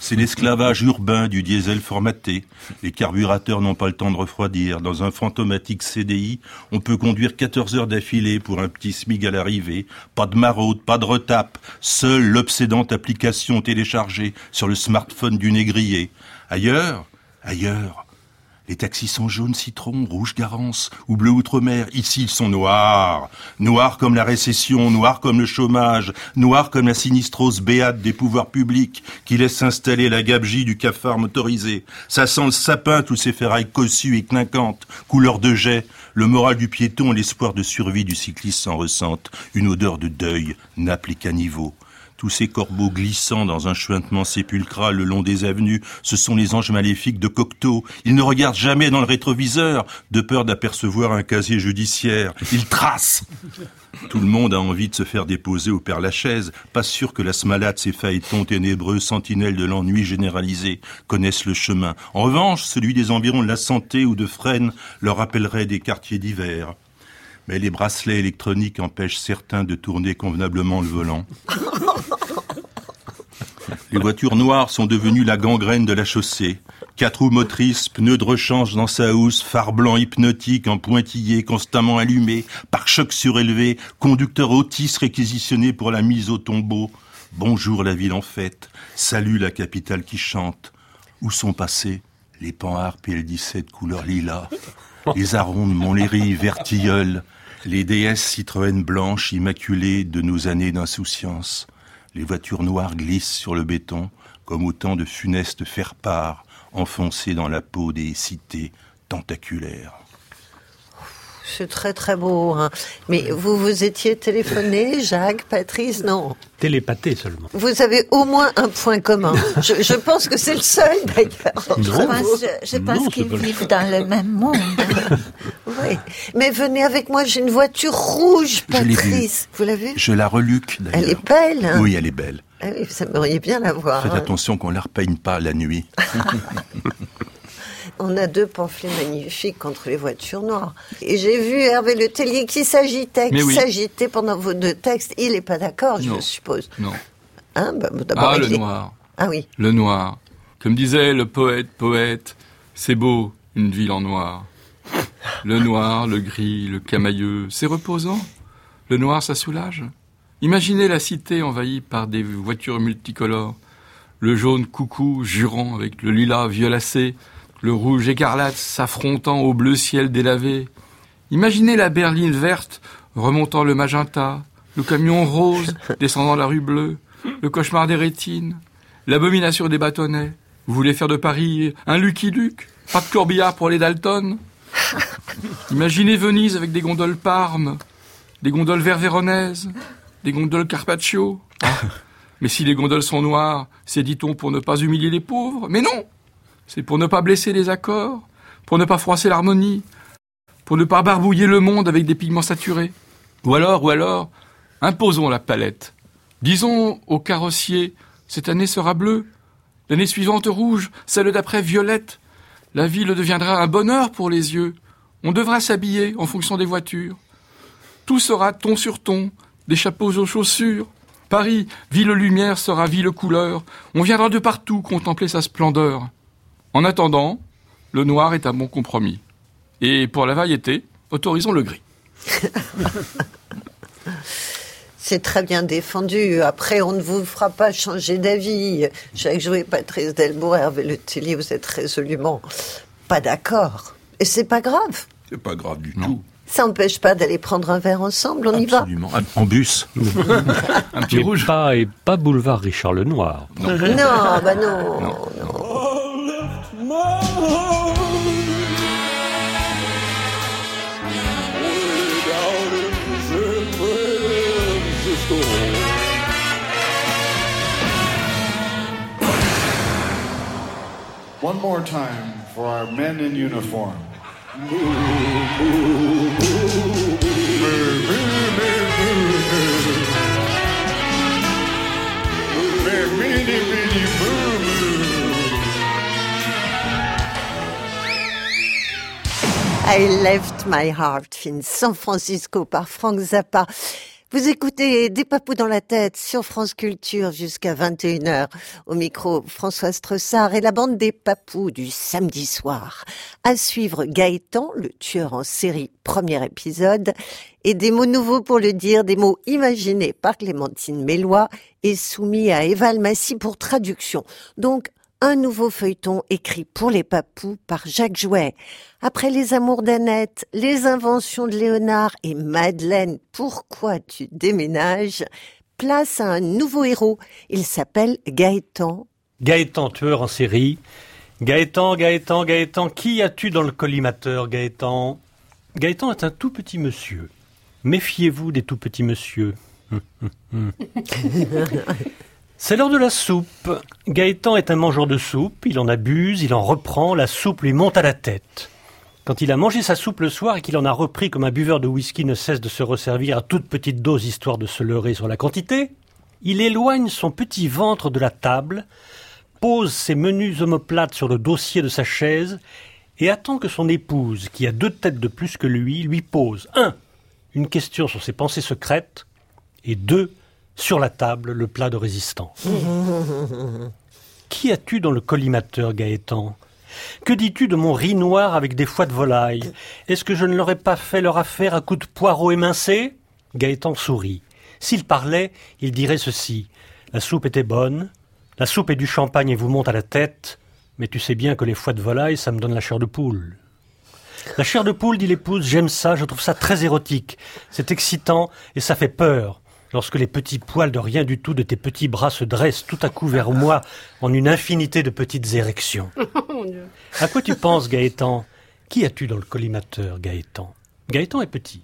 c'est l'esclavage urbain du diesel formaté. Les carburateurs n'ont pas le temps de refroidir. Dans un fantomatique CDI, on peut conduire 14 heures d'affilée pour un petit SMIG à l'arrivée. Pas de maraude, pas de retape. Seule l'obsédante application téléchargée sur le smartphone du négrier. Ailleurs, ailleurs, les taxis sont jaunes citron, rouge garance ou bleu outre-mer. Ici, ils sont noirs. Noirs comme la récession, noirs comme le chômage, noirs comme la sinistrose béate des pouvoirs publics qui laissent s'installer la gabegie du cafard motorisé. Ça sent le sapin, tous ces ferrailles cossues et clinquantes, couleur de jet. Le moral du piéton et l'espoir de survie du cycliste s'en ressentent. Une odeur de deuil, nappe les caniveaux. Tous ces corbeaux glissant dans un chuintement sépulcral le long des avenues, ce sont les anges maléfiques de Cocteau. Ils ne regardent jamais dans le rétroviseur, de peur d'apercevoir un casier judiciaire. Ils tracent tout le monde a envie de se faire déposer au Père Lachaise. Pas sûr que la smalade, ces phaétons ténébreux, sentinelles de l'ennui généralisé, connaissent le chemin. En revanche, celui des environs de la santé ou de Fresnes leur rappellerait des quartiers d'hiver. Mais les bracelets électroniques empêchent certains de tourner convenablement le volant. Les voitures noires sont devenues la gangrène de la chaussée. Quatre roues motrices, pneus de rechange dans sa housse, phare blanc hypnotique en pointillé constamment allumé, pare-choc surélevé, conducteur autiste réquisitionné pour la mise au tombeau. Bonjour la ville en fête, salut la capitale qui chante. Où sont passés les panhards PL17 couleur lilas, les arômes de Montlhéry vertilleuls, les déesses Citroën blanches immaculées de nos années d'insouciance. Les voitures noires glissent sur le béton comme autant de funestes faire-part enfoncés dans la peau des cités tentaculaires. C'est très très beau. hein. Mais vous vous étiez téléphoné, Jacques, Patrice Non. Télépathé seulement. Vous avez au moins un point commun. Je, je pense que c'est le seul d'ailleurs. entre Je pense, je pense Non, c'est qu'ils vivent dans le même monde. Oui. Mais venez avec moi, j'ai une voiture rouge, Je. Patrice. Vous l'avez Je la reluque d'ailleurs. Elle est belle. hein Oui, elle est belle. Ah oui, vous aimeriez bien la voir. Faites hein. attention qu'on la repeigne pas la nuit. On a deux pamphlets magnifiques contre les voitures noires. Et j'ai vu Hervé Le Tellier qui s'agitait, qui oui. s'agitait pendant vos deux textes. Il n'est pas d'accord, je suppose. Non. Hein bah, d'abord, Ah, le noir. Ah oui. Le noir. Comme disait le poète, poète, c'est beau, une ville en noir. Le noir, le gris, le camailleux, c'est reposant. Le noir, ça soulage. Imaginez la cité envahie par des voitures multicolores. Le jaune coucou jurant avec le lilas violacé, le rouge écarlate s'affrontant au bleu ciel délavé. Imaginez la berline verte remontant le magenta, le camion rose descendant la rue bleue, le cauchemar des rétines, l'abomination des bâtonnets. Vous voulez faire de Paris un Lucky Luke? Pas de corbillard pour les Dalton? Imaginez Venise avec des gondoles Parme, des gondoles vert véronaises, des gondoles Carpaccio. Ah, mais si les gondoles sont noires, c'est dit-on pour ne pas humilier les pauvres Mais non C'est pour ne pas blesser les accords, pour ne pas froisser l'harmonie, pour ne pas barbouiller le monde avec des pigments saturés. Ou alors, ou alors, imposons la palette. Disons au carrossier, cette année sera bleue, l'année suivante rouge, celle d'après violette. La ville deviendra un bonheur pour les yeux. On devra s'habiller en fonction des voitures. Tout sera ton sur ton, des chapeaux aux chaussures. Paris, ville lumière, sera ville couleur. On viendra de partout contempler sa splendeur. En attendant, le noir est un bon compromis. Et pour la variété, autorisons le gris. C'est très bien défendu. Après, on ne vous fera pas changer d'avis. Jacques Jouet, Patrice Delbourg, Hervé Le Tellier, vous êtes résolument pas d'accord. Et c'est pas grave. C'est pas grave du tout. Ça n'empêche pas d'aller prendre un verre ensemble. On y va. Absolument. En bus. Un petit rouge. pas, et pas boulevard Richard Lenoir. Non, bah non. non. One more time for our men in uniform. I left my heart in San Francisco par Frank Zappa. Vous écoutez Des papous dans la tête sur France Culture jusqu'à 21h. Au micro, Françoise Tressard et la bande des papous du samedi soir. À suivre Gaëtan, le tueur en série, premier épisode. Et des mots nouveaux pour le dire, des mots imaginés par Clémentine Mélois et soumis à Eval Massy pour traduction. Donc, un nouveau feuilleton écrit pour les papous par Jacques Jouet. Après les amours d'Annette, les inventions de Léonard et Madeleine, pourquoi tu déménages? Place à un nouveau héros. Il s'appelle Gaëtan. Gaëtan, tueur en série. Gaëtan, Gaëtan, Gaëtan, qui as-tu dans le collimateur, Gaëtan? Gaëtan est un tout petit monsieur. Méfiez-vous des tout petits monsieur. C'est l'heure de la soupe. Gaëtan est un mangeur de soupe, il en abuse, il en reprend, la soupe lui monte à la tête. Quand il a mangé sa soupe le soir et qu'il en a repris comme un buveur de whisky ne cesse de se resservir à toute petite dose histoire de se leurrer sur la quantité, il éloigne son petit ventre de la table, pose ses menus omoplates sur le dossier de sa chaise et attend que son épouse, qui a deux têtes de plus que lui, lui pose un, une question sur ses pensées secrètes et deux, sur la table, le plat de résistance. Qui as-tu dans le collimateur, Gaëtan? Que dis-tu de mon riz noir avec des foies de volaille? Est-ce que je ne leur ai pas fait leur affaire à coups de poireaux émincés? Gaëtan sourit. S'il parlait, il dirait ceci. La soupe était bonne, la soupe et du champagne et vous monte à la tête, mais tu sais bien que les foies de volaille, ça me donne la chair de poule. La chair de poule, dit l'épouse, j'aime ça, je trouve ça très érotique. C'est excitant et ça fait peur. Lorsque les petits poils de rien du tout de tes petits bras se dressent tout à coup vers moi en une infinité de petites érections. Mon Dieu. À quoi tu penses, Gaëtan? Qui as-tu dans le collimateur, Gaëtan? Gaëtan est petit.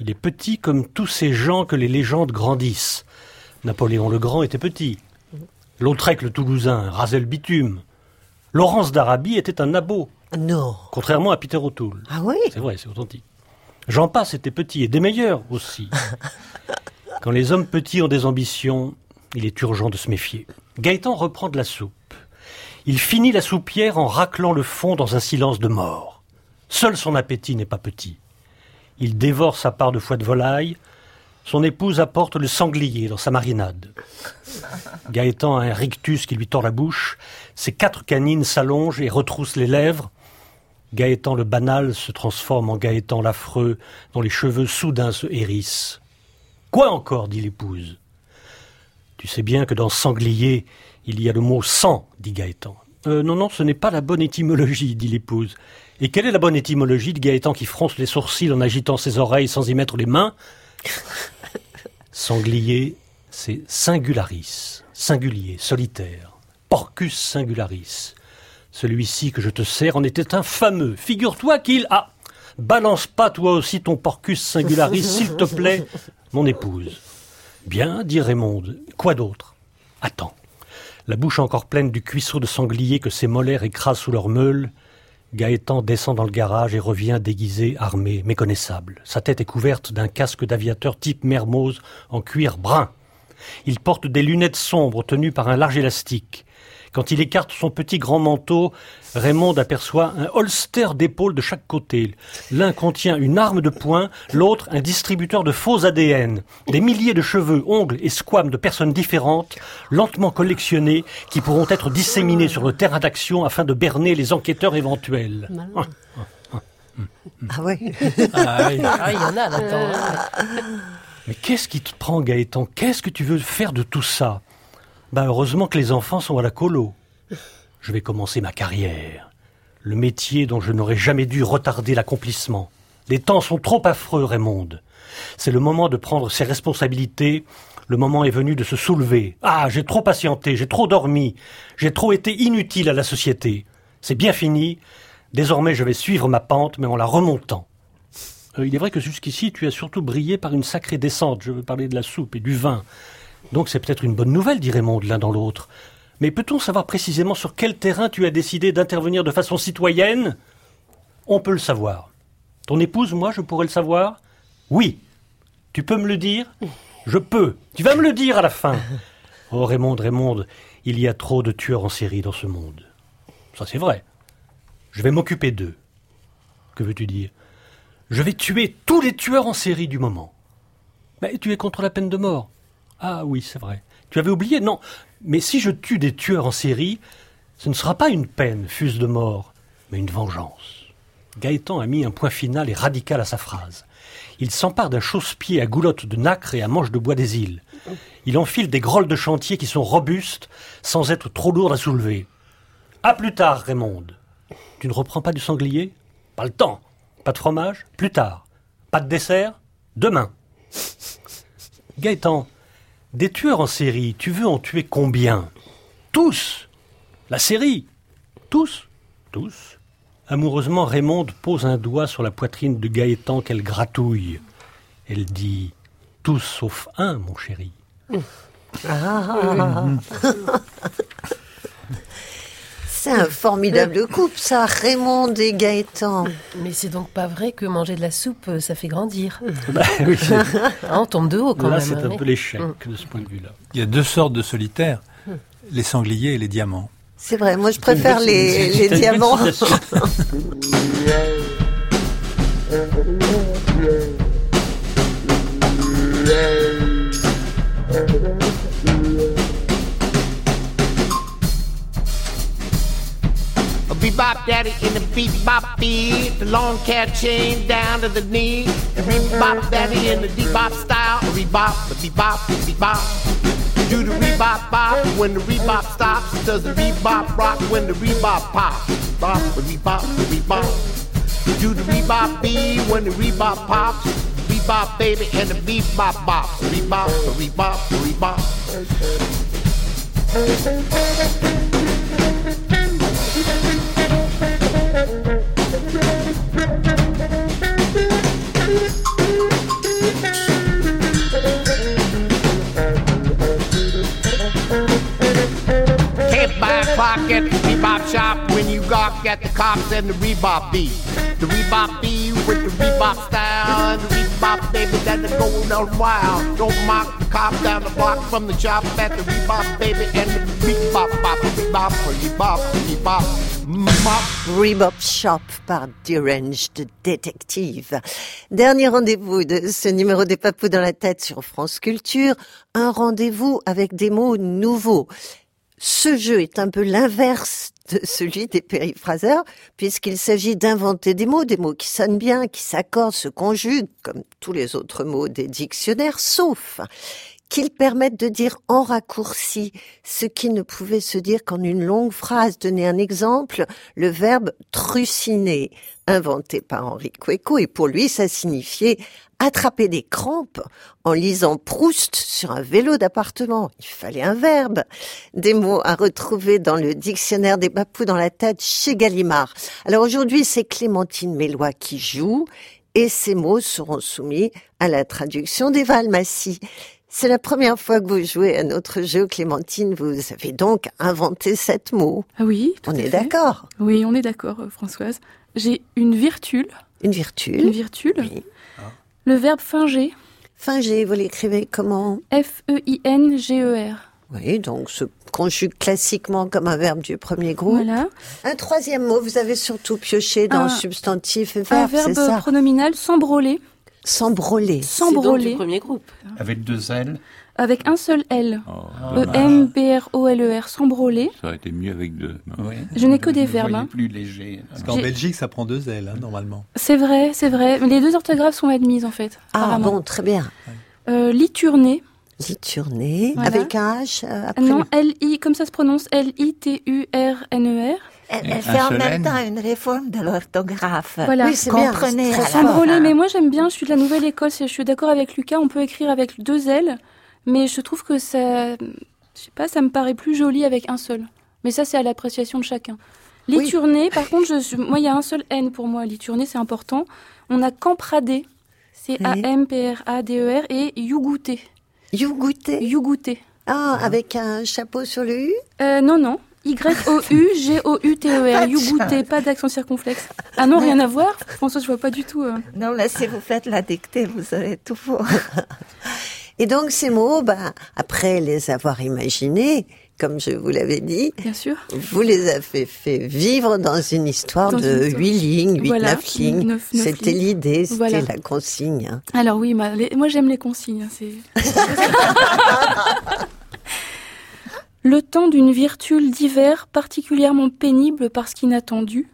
Il est petit comme tous ces gens que les légendes grandissent. Napoléon le Grand était petit. Lautrec le Toulousain rasait le bitume. Laurence d'Arabie était un nabot. Non. Contrairement à Peter O'Toole. Ah oui? C'est vrai, c'est authentique. Jean Passe était petit et des meilleurs aussi. Quand les hommes petits ont des ambitions, il est urgent de se méfier. Gaëtan reprend de la soupe. Il finit la soupière en raclant le fond dans un silence de mort. Seul son appétit n'est pas petit. Il dévore sa part de foie de volaille. Son épouse apporte le sanglier dans sa marinade. Gaëtan a un rictus qui lui tord la bouche. Ses quatre canines s'allongent et retroussent les lèvres. Gaëtan le banal se transforme en Gaëtan l'affreux, dont les cheveux soudain se hérissent. Quoi encore dit l'épouse. Tu sais bien que dans sanglier, il y a le mot sang, dit Gaëtan. Euh, non, non, ce n'est pas la bonne étymologie, dit l'épouse. Et quelle est la bonne étymologie de Gaëtan qui fronce les sourcils en agitant ses oreilles sans y mettre les mains Sanglier, c'est singularis, singulier, solitaire. Porcus singularis. Celui-ci que je te sers en était un fameux. Figure-toi qu'il a. balance pas toi aussi ton porcus singularis, s'il te plaît, mon épouse. Bien, dit Raymond. Quoi d'autre? Attends. La bouche encore pleine du cuisseau de sanglier que ses molaires écrasent sous leur meule, Gaëtan descend dans le garage et revient déguisé, armé, méconnaissable. Sa tête est couverte d'un casque d'aviateur type Mermoz en cuir brun. Il porte des lunettes sombres tenues par un large élastique. Quand il écarte son petit grand manteau, Raymond aperçoit un holster d'épaule de chaque côté. L'un contient une arme de poing, l'autre un distributeur de faux ADN. Des milliers de cheveux, ongles et squames de personnes différentes, lentement collectionnés, qui pourront être disséminés sur le terrain d'action afin de berner les enquêteurs éventuels. Ah ouais Ah oui. Ah, il y en a là-dedans. Mais qu'est-ce qui te prend, Gaëtan? Qu'est-ce que tu veux faire de tout ça? Ben heureusement que les enfants sont à la colo. Je vais commencer ma carrière. Le métier dont je n'aurais jamais dû retarder l'accomplissement. Les temps sont trop affreux, Raymond. C'est le moment de prendre ses responsabilités. Le moment est venu de se soulever. Ah, j'ai trop patienté, j'ai trop dormi, j'ai trop été inutile à la société. C'est bien fini. Désormais, je vais suivre ma pente, mais en la remontant. Euh, il est vrai que jusqu'ici, tu as surtout brillé par une sacrée descente. Je veux parler de la soupe et du vin. Donc c'est peut-être une bonne nouvelle, dit Raymond, l'un dans l'autre. Mais peut-on savoir précisément sur quel terrain tu as décidé d'intervenir de façon citoyenne? On peut le savoir. Ton épouse, moi, je pourrais le savoir? Oui. Tu peux me le dire? Je peux. Tu vas me le dire à la fin. Oh Raymond, Raymond, il y a trop de tueurs en série dans ce monde. Ça c'est vrai. Je vais m'occuper d'eux. Que veux-tu dire? Je vais tuer tous les tueurs en série du moment. Mais tu es contre la peine de mort. Ah oui, c'est vrai. Tu avais oublié? Non. Mais si je tue des tueurs en série, ce ne sera pas une peine, fuse de mort, mais une vengeance. Gaëtan a mis un point final et radical à sa phrase. Il s'empare d'un chausse-pied à goulotte de nacre et à manche de bois des îles. Il enfile des grolles de chantier qui sont robustes, sans être trop lourdes à soulever. À plus tard, Raymond. Tu ne reprends pas du sanglier? Pas le temps. Pas de fromage? Plus tard. Pas de dessert? Demain. Gaëtan, des tueurs en série, tu veux en tuer combien? Tous La série Tous Tous Amoureusement, Raymond pose un doigt sur la poitrine de Gaëtan qu'elle gratouille. Elle dit Tous sauf un, mon chéri. Ah. C'est un formidable couple, ça, Raymond et Gaëtan. Mais c'est donc pas vrai que manger de la soupe, euh, ça fait grandir. Bah oui, Ah, on tombe de haut quand Là, même. c'est un peu l'échec Mm. de ce point de vue-là. Il y a deux sortes de solitaires, les sangliers et les diamants. C'est vrai, moi je préfère les, les diamants. bebop daddy in the bebop beat, the long cat chain down to the knee. A bebop daddy in the bebop style, rebop, bebop, bebop. Do the rebop bop when the rebop stops. Does the rebop rock when the rebop pops? Bop, rebop, rebop. Do the rebop be when the rebop pops? Rebop baby and the bebop bop. Rebop, a rebop, a rebop. at the cops and the rebop beat. The rebop beat with the rebop style and the rebop baby that the going on wild. Don't mock the cop down the block from the shop at the rebop baby and the rebop bop rebop rebop rebop. Rebop Shop par Deranged Detective. Dernier rendez-vous de ce numéro des papous dans la tête sur France Culture. Un rendez-vous avec des mots nouveaux. Ce jeu est un peu l'inverse de celui des périphraseurs, puisqu'il s'agit d'inventer des mots, des mots qui sonnent bien, qui s'accordent, se conjuguent, comme tous les autres mots des dictionnaires, sauf qu'ils permettent de dire en raccourci ce qui ne pouvait se dire qu'en une longue phrase. Donner un exemple, le verbe truciner, inventé par Henri Cueco, et pour lui, ça signifiait attraper des crampes en lisant Proust sur un vélo d'appartement. Il fallait un verbe. Des mots à retrouver dans le dictionnaire des papous dans la tête chez Gallimard. Alors aujourd'hui, c'est Clémentine Mélois qui joue et ces mots seront soumis à la traduction d'Eva Almassi. C'est la première fois que vous jouez à notre jeu, Clémentine. Vous avez donc inventé sept mots. Ah oui, tout On est d'accord Oui, on est d'accord, euh, Françoise. J'ai une virtule. Une virtule. Une virtule. Le verbe finger. Finger, vous l'écrivez comment? F-E-I-N-G-E-R. Oui, donc se conjugue classiquement comme un verbe du premier groupe. Voilà. Un troisième mot, vous avez surtout pioché dans Un- substantif et Un verbe, c'est verbe pronominal s'embroler. S'embroler. S'embroler. premier groupe. Avec deux L. Avec un seul L. Oh, E-M-B-R-O-L-E-R. S'embroler. Ça aurait été mieux avec deux. Je n'ai que des verbes. hein. plus léger. Parce qu'en Belgique, ça prend deux ailes, hein, normalement. C'est vrai, c'est vrai. Mais les deux orthographes sont admises, en fait. Ah bon, très bien. Euh, liturné. Liturné, Voilà. avec un H euh, après. Non, L-I, comme ça se prononce, L-I-T-U-R-N-E-R. Elle, fait en même temps une réforme de l'orthographe. Voilà. Comprenez la S'embroler, fin. mais moi j'aime bien, je suis de la nouvelle école, je suis d'accord avec Lucas, on peut écrire avec deux L, mais je trouve que ça, je sais pas, ça me paraît plus joli avec un seul. Mais ça, c'est à l'appréciation de chacun. Liturné, par contre, je, suis- moi, il y a un seul N pour moi. Liturné, c'est important. On a Campradé, c'est A-M-P-R-A-D-E-R, E et Yougouté. Yougouté Yougouté. Ah, avec un chapeau sur le U? Euh, non, non. Y-O-U-G-O-U-T-E-R. Yougouté, pas d'accent circonflexe. Ah non, rien à voir. François, je vois pas du tout. euh. Non, mais si vous faites la dictée, vous aurez tout faux. Et donc ces mots, bah, après les avoir imaginés, comme je vous l'avais dit, Bien sûr. vous les avez fait vivre dans une histoire Dans de une histoire. huit lignes, huit, Voilà, neuf lignes. neuf- neuf C'était l'idée, c'était Voilà. la consigne. hein. Alors oui, moi j'aime les consignes. hein, c'est- Le temps d'une virtule d'hiver particulièrement pénible parce qu'inattendue,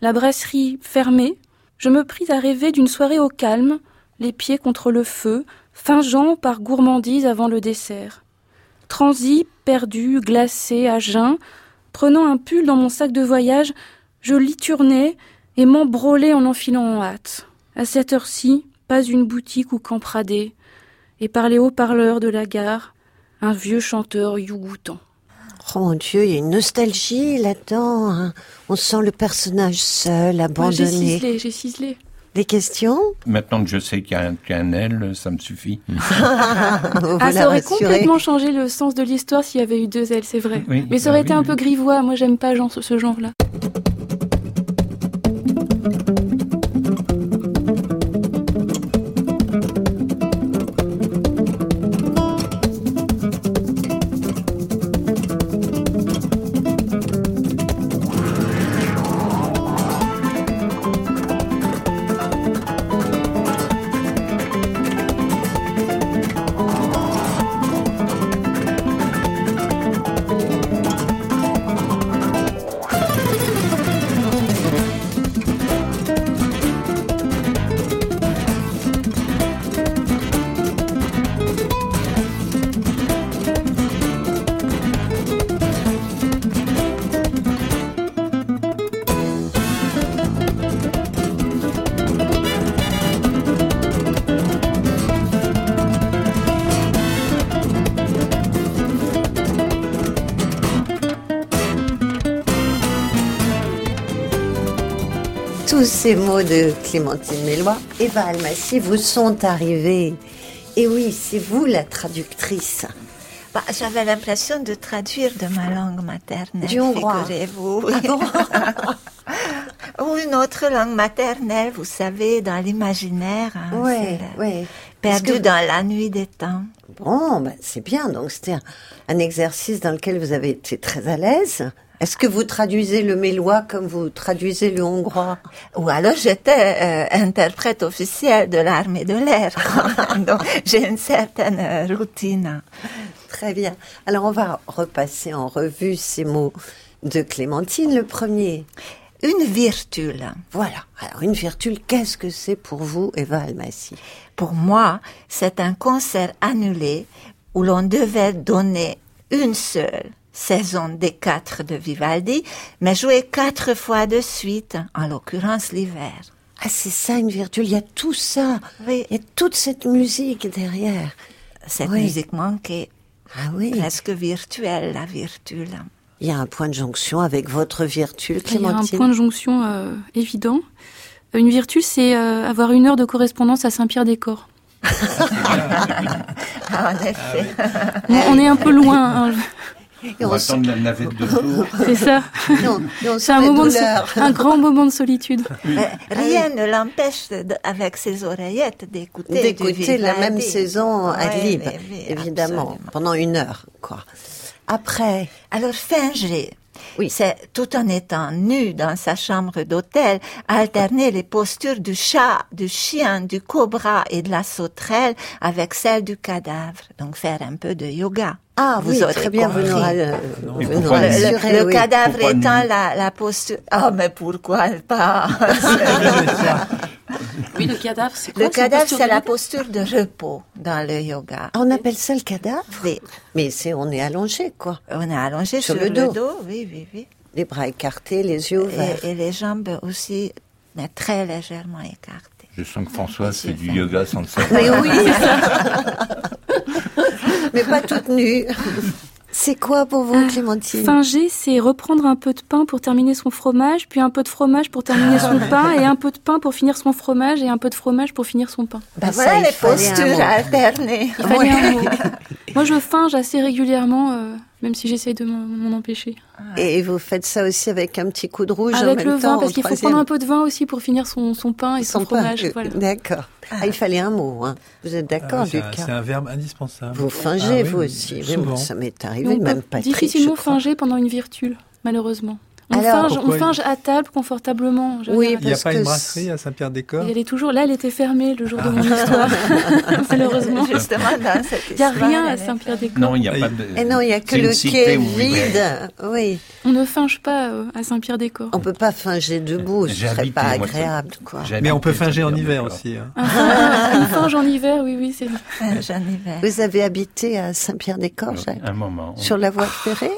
la brasserie fermée, je me pris à rêver d'une soirée au calme, les pieds contre le feu, fingeant par gourmandise avant le dessert. Transi, perdu, glacé, à jeun, prenant un pull dans mon sac de voyage, je liturnais et m'embrôlais en l'enfilant en hâte. À cette heure-ci, pas une boutique ou campradé, et par les haut-parleurs de la gare, un vieux chanteur yougoutant. Oh mon Dieu, il y a une nostalgie là-dedans. hein. On sent le personnage seul, Ouais, j'ai abandonné. ciselé, j'ai ciselé. Des questions? Maintenant que je sais qu'il y a un, qu'il y a un L, ça me suffit. Ah, ça aurait complètement changé le sens de l'histoire s'il y avait eu deux ailes, c'est vrai. Oui, Mais ça bah aurait été oui, un oui. peu grivois, moi j'aime pas genre, ce genre-là. Ces mots de Clémentine Mélois, Eva Almassi vous sont arrivés. Et oui, c'est vous la traductrice. Bah, J'avais l'impression de traduire de ma langue maternelle. Du hongrois. Figurez-vous. Ah bon Ou une autre langue maternelle, vous savez, dans l'imaginaire. hein, la- ouais. Perdu que- dans la nuit des temps. Bon, ben, c'est bien. Donc, c'était un, un exercice dans lequel vous avez été très à l'aise. Est-ce que vous traduisez le mélois comme vous traduisez le hongrois? Ou alors j'étais euh, interprète officielle de l'armée de l'air. Donc j'ai une certaine euh, routine. Très bien. Alors, on va repasser en revue ces mots de Clémentine. Le premier. Une virtule. Voilà. Alors, une virtule, qu'est-ce que c'est pour vous, Eva Almassi? Pour moi, c'est un concert annulé où l'on devait donner une seule saison des quatre de Vivaldi, mais jouer quatre fois de suite, en l'occurrence l'hiver. Ah, c'est ça une virtule. Il y a tout ça. Oui. Il y a toute cette musique derrière. Cette Oui. musique manquée, Ah oui. presque virtuelle, la virtule. Il y a un point de jonction avec votre virtule, Il y a un Clémentine. point de jonction euh, évident. Une virtule, c'est euh, avoir une heure de correspondance à Saint-Pierre-des-Corps. Ah, en effet. On, on est un peu loin. hein. Et On on attendre la navette de jour. C'est ça. C'est un moment, de, un grand moment de solitude. Mais rien ne l'empêche, avec ses oreillettes, d'écouter d'écouter la Vivaldi. même saison à Ouais, libre, mais- mais évidemment, absolument. pendant une heure, quoi. Après, Alors Finger, Oui. c'est tout en étant nu dans sa chambre d'hôtel, alterner les postures du chat, du chien, du cobra et de la sauterelle avec celles du cadavre. Donc faire un peu de yoga. ah Vous oui, aurez très bien, compris. euh, vous Le, le- oui. cadavre Pourquoi étant la, la posture. Oh, mais pourquoi pas? Oui, le cadavre, c'est Le cadavre, c'est la posture de repos dans le yoga. Ah, on appelle ça le cadavre? Oui. Mais c'est on est allongé, quoi. On est allongé Sur sur, le le, dos. dos. Oui, oui, oui. Les bras écartés, les yeux ouverts. Et, et les jambes aussi, mais très légèrement écartées. Je sens que Françoise Monsieur fait du yoga sans le savoir. Mais oui, mais pas toute nue. C'est quoi pour vous, Clémentine Finger, c'est reprendre un peu de pain pour terminer son fromage, puis un peu de fromage pour terminer son pain, et un peu de pain pour finir son fromage, et un peu de fromage pour finir son pain. Ah, ça, voilà il les postures alternées. Il fallait un mot. Moi, je finge assez régulièrement, euh, même si j'essaye de m'en empêcher. Et vous faites ça aussi avec un petit coup de rouge en Avec même le temps, vin, en parce qu'il faut prendre un peu de vin aussi pour finir son, son pain et son, Son pain. fromage. Euh, Voilà. D'accord. Ah, il fallait un mot. Hein. Vous êtes d'accord, Ah oui, c'est un- Lucas C'est un verbe indispensable. Vous fingez, Ah oui, vous aussi. Oui, moi, ça m'est arrivé, même Patrick, difficilement je crois. finger pendant une virtule, malheureusement. On, Alors, finge, on à table confortablement. Oui. Il n'y a pas une brasserie à Saint-Pierre-des-Corps elle est toujours là, elle était fermée le jour de Ah. mon histoire. Malheureusement. Justement, Il n'y a rien à Saint-Pierre-des-Corps. Non, il n'y a Et- pas de. Et non, il n'y a que le quai vide. Oui. On ne finge pas euh, à Saint-Pierre-des-Corps. On peut pas finger debout, ce serait pas agréable, quoi. Mais on peut finger en hiver aussi. hein. Fin- Une finge en hiver, oui, oui, c'est hiver. Vous avez habité à Saint-Pierre-des-Corps, Jacques Un moment. Sur la voie ferrée?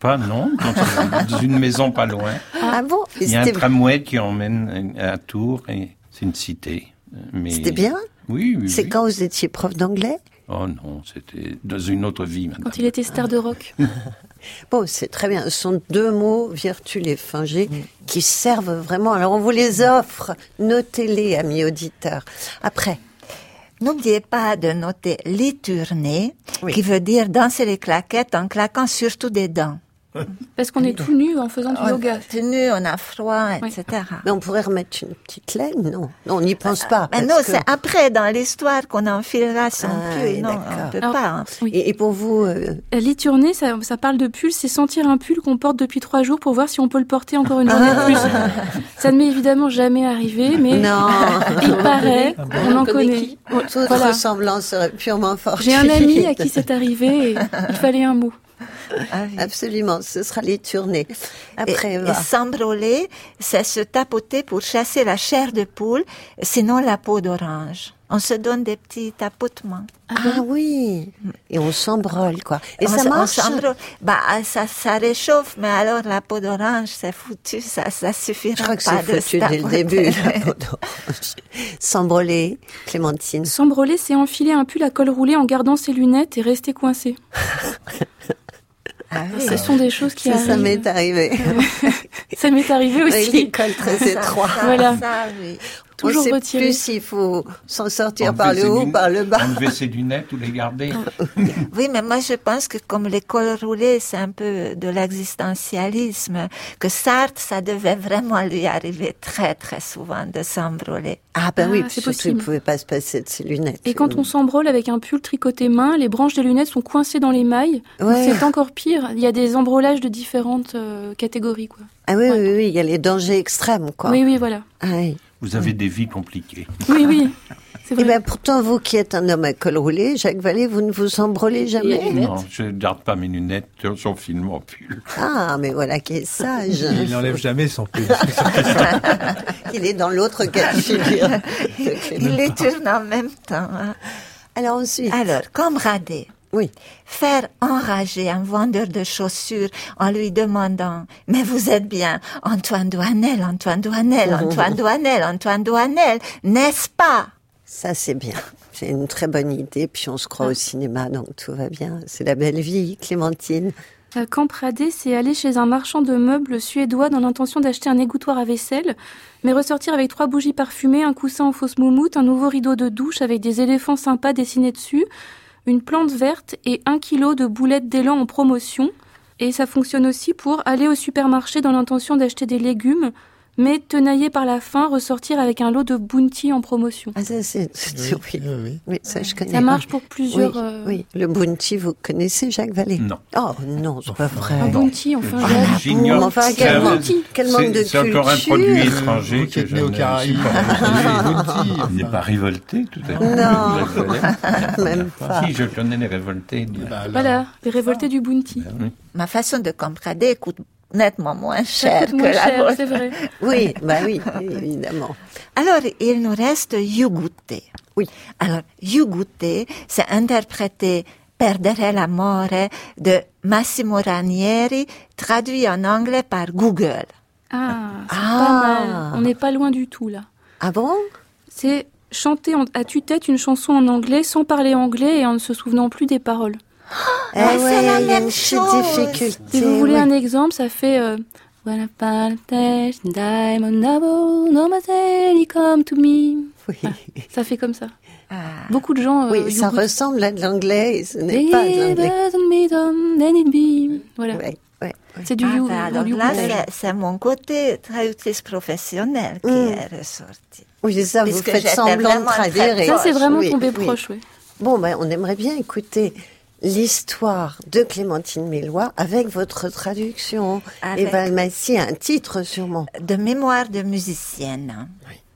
Pas non, dans dans une maison pas loin. Ah bon? Il y a un tramway qui emmène à Tours et c'est une cité. Mais c'était bien? Oui, oui. C'est oui. quand vous étiez prof d'anglais? Oh non, c'était dans une autre vie maintenant. quand il était star de rock. Bon, c'est très bien. Ce sont deux mots, virtule et fingé, qui servent vraiment. Alors, on vous les offre. Notez-les, amis auditeurs. Après, N'oubliez pas de noter liturner, Oui. qui veut dire danser les claquettes en claquant surtout des dents. Parce qu'on est tout nu en faisant du On yoga. est nu, on a froid, etc. mais on pourrait remettre une petite laine, non? Non, on n'y pense pas. Mais parce non, que- c'est après dans l'histoire qu'on enfilera son Ah, pull. non, d'accord. on peut Alors, pas. hein. Oui. Et, et pour vous, euh, liturner, ça, ça parle de pull, c'est sentir un pull qu'on porte depuis trois jours pour voir si on peut le porter encore une journée de plus. Ça ne m'est évidemment jamais arrivé, mais non, il paraît, on en connaît. toute Voilà. ressemblance serait purement forte. J'ai un ami à qui c'est arrivé et il fallait un mot. Ah oui. Absolument, ce sera les tournées. Après, et, et s'embroler, c'est se tapoter pour chasser la chair de poule, sinon la peau d'orange. On se donne des petits tapotements. Ah oui, et on s'embrole, quoi. Et on ça on marche? Bah, ça, ça réchauffe, mais alors la peau d'orange, c'est foutu, ça, ça suffira Je crois que c'est foutu dès le début. la peau d'orange. S'embroler, Clémentine. S'embroler, c'est enfiler un pull à col roulé en gardant ses lunettes et rester coincé. Ah oui. Ce sont des choses qui Ça, ça m'est arrivé. Ça m'est arrivé aussi. l'école très Ça, étroit. ça, Voilà. ça, oui. Toujours On sait retiré. plus s'il faut s'en sortir par le haut, lunettes- par le bas. Enlever ses lunettes ou les garder. Oui, mais moi je pense que comme l'école roulée, c'est un peu de l'existentialisme, que Sartre, ça devait vraiment lui arriver très très souvent de s'embrouler. Ah ben oui, Ah, c'est surtout il possible. ne pouvait pas se passer de ses lunettes. Et quand on s'embrôle avec un pull tricoté main, les branches des lunettes sont coincées dans les mailles. Ouais. C'est encore pire. Il y a des embroulages de différentes euh, catégories, quoi. Ah oui, oui, oui, il y a les dangers extrêmes, quoi. Oui, oui, voilà. Ah oui. Vous avez des vies compliquées. Oui, oui. Et vrai. ben pourtant, vous qui êtes un homme à col roulé, Jacques Vallée, vous ne vous embrôlez jamais. Non, je ne garde pas mes lunettes sur film en pull. Ah, mais voilà qui est sage. Il n'enlève jamais son pull. Il est dans l'autre cas de figure. Il les tourne en même temps. hein. Alors ensuite. Alors, comme Radé. Oui. Faire enrager un vendeur de chaussures en lui demandant Mais vous êtes bien Antoine Douanel, Antoine Douanel, Antoine Douanel, Antoine Douanel, n'est-ce pas? Ça, c'est bien. C'est une très bonne idée. Puis on se croit au cinéma, donc tout va bien. C'est la belle vie, Clémentine. Euh, Camp Pradé, c'est aller chez un marchand de meubles suédois dans l'intention d'acheter un égouttoir à vaisselle, mais ressortir avec trois bougies parfumées, un coussin en fausse moumoute, un nouveau rideau de douche avec des éléphants sympas dessinés dessus, une plante verte et un kilo de boulettes d'élan en promotion. Et ça fonctionne aussi pour aller au supermarché dans l'intention d'acheter des légumes, mais tenaillé par la faim, ressortir avec un lot de bounty en promotion. Ah, ça, c'est. c'est- oui. Oui, ça, je connais. Ça marche pour plusieurs. Oui, euh, oui. Le bounty, vous connaissez, Jacques Vallée? Non. Oh non, c'est pas vrai. Un bounty, enfin. Ah, J'ignore. enfin, quel un- manque, quel manque de C'est encore un culture? produit étranger qui que je né aux ne Caraïbes, bounty, Il n'est pas révolté, tout à fait. Non. Même pas. Si, je connais les révoltés. Voilà, les révoltés du bounty. Ma façon de comprendre coûte nettement moins cher que moins la cher, vôtre. vrai. Oui, bah oui, évidemment. Alors, il nous reste Yugute. Oui. Alors, Yugute, c'est interprété Perdere l'amore de Massimo Ranieri, traduit en anglais par Google. Ah, c'est Ah. pas mal. On n'est pas loin du tout, là. Ah bon? C'est chanter à tue-tête une chanson en anglais sans parler anglais et en ne se souvenant plus des paroles. Eh Ah, c'est ouais, la il y a même chose. difficulté. Si vous voulez oui. un exemple, ça fait euh, When I find a test, diamond double, no matter, come to me. Oui, Ça fait comme ça. Ah. Beaucoup de gens. euh, oui ça ressemble à de l'anglais ce n'est pas de l'anglais. doesn't meet them, then it be. Voilà. Ouais, ouais, ouais. C'est du Ah, you, ben alors you là, c'est- c'est mon côté traductrice professionnelle qui Mm. est ressorti. Oui, c'est ça, vous Puisque faites semblant de traduire. Ça, c'est vraiment Oui, tombé oui. proche, oui. Bon, ben, on aimerait bien écouter l'histoire de Clémentine Mélois avec votre traduction. Avec- Et Valmassi a un titre sûrement. de mémoire de musicienne.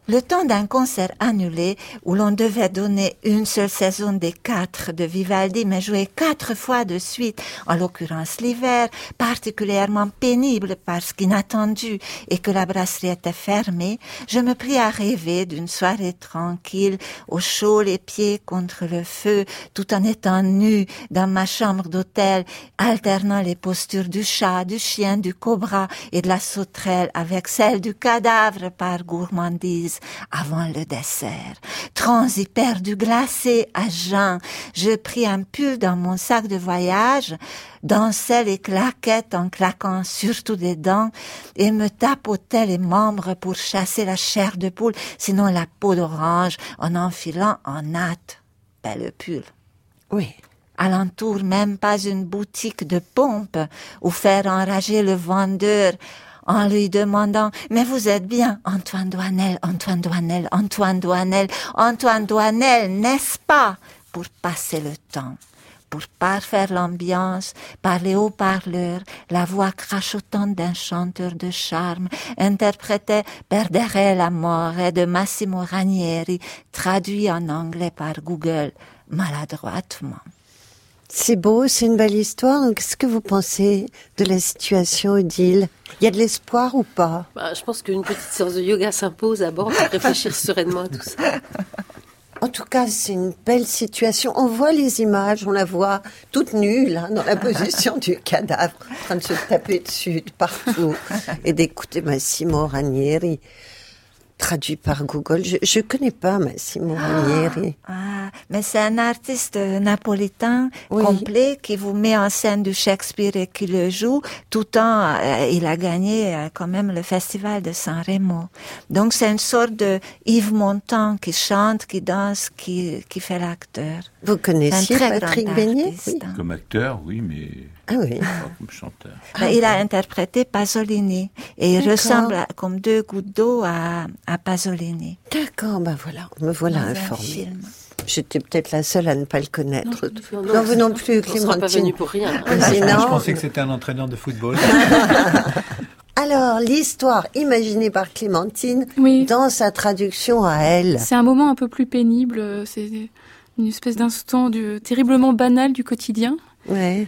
Le temps d'un concert annulé où l'on devait donner une seule saison des quatre de Vivaldi, mais jouer quatre fois de suite, en l'occurrence l'hiver, particulièrement pénible parce qu'inattendu et que la brasserie était fermée, je me pris à rêver d'une soirée tranquille, au chaud les pieds contre le feu, tout en étant nu dans ma chambre d'hôtel, alternant les postures du chat, du chien, du cobra et de la sauterelle avec celle du cadavre par gourmandise avant le dessert. Transi perdu glacé à jeun, je pris un pull dans mon sac de voyage, dansais les claquettes en claquant surtout des dents et me tapotais les membres pour chasser la chair de poule, sinon la peau d'orange en enfilant en hâte. Ben, le pull. Oui. Alentour, même pas une boutique de pompe où faire enrager le vendeur en lui demandant Mais vous êtes bien Antoine Douanel, Antoine Douanel, Antoine Douanel, Antoine Douanel, n'est-ce pas Pour passer le temps, pour parfaire l'ambiance, par les haut-parleurs, la voix crachotante d'un chanteur de charme interprétait Perdere l'amore de Massimo Ranieri, traduit en anglais par Google, maladroitement. C'est beau, c'est une belle histoire. Donc, qu'est-ce que vous pensez de la situation, Odile? Il y a de l'espoir ou pas? Bah, je pense qu'une petite séance de yoga s'impose à bord pour réfléchir sereinement à tout ça. En tout cas, c'est une belle situation. On voit les images, on la voit toute nue, là, dans la position du cadavre, en train de se taper dessus de partout et d'écouter Massimo Ranieri. Traduit par Google. Je je connais pas Massimo Ranieri. Ah, mais c'est un artiste napolitain Oui. complet qui vous met en scène du Shakespeare et qui le joue. Tout temps, euh, il a gagné euh, quand même le festival de San Remo. Donc c'est une sorte de Yves Montand qui chante, qui danse, qui, qui fait l'acteur. Vous connaissiez Patrick grand Beignet? Oui. Comme acteur, oui, mais Ah oui. pas comme chanteur. Ben, il a interprété Pasolini et il ressemble à- comme deux gouttes d'eau à, à Pasolini. D'accord, ben voilà, me voilà informée. film. J'étais peut-être la seule à ne pas le connaître. Non, Non, vous non plus, Clémentine. pas venu pour rien. Mais Je pensais que c'était un entraîneur de football. Alors, l'histoire imaginée par Clémentine Oui. dans sa traduction à elle. C'est un moment un peu plus pénible. euh, C'est une espèce d'instant du- terriblement banal du quotidien. Ouais.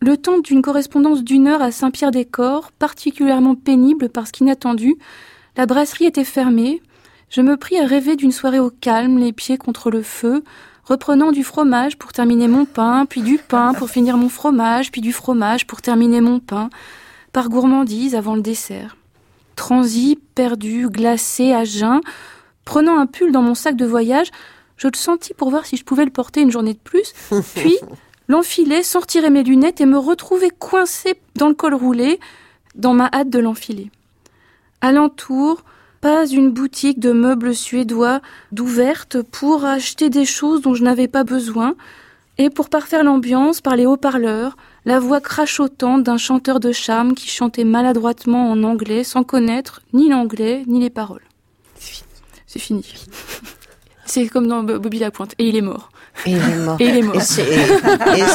Le temps d'une correspondance d'une heure à Saint-Pierre-des-Corps, particulièrement pénible parce qu'inattendu, la brasserie était fermée. Je me pris à rêver d'une soirée au calme, les pieds contre le feu, reprenant du fromage pour terminer mon pain, puis du pain pour finir mon fromage, puis du fromage pour terminer mon pain, par gourmandise avant le dessert. Transi, perdu, glacé, à jeun, prenant un pull dans mon sac de voyage, je le sentis pour voir si je pouvais le porter une journée de plus, puis l'enfiler sans retirer mes lunettes et me retrouver coincé dans le col roulé, dans ma hâte de l'enfiler. Alentour, pas une boutique de meubles suédois d'ouverte pour acheter des choses dont je n'avais pas besoin, et pour parfaire l'ambiance par les haut-parleurs, la voix crachotante d'un chanteur de charme qui chantait maladroitement en anglais sans connaître ni l'anglais ni les paroles. C'est fini. C'est comme dans Bo- Bobby Lapointe. Et il est mort. Et il est mort. Et il est mort. Et c'est,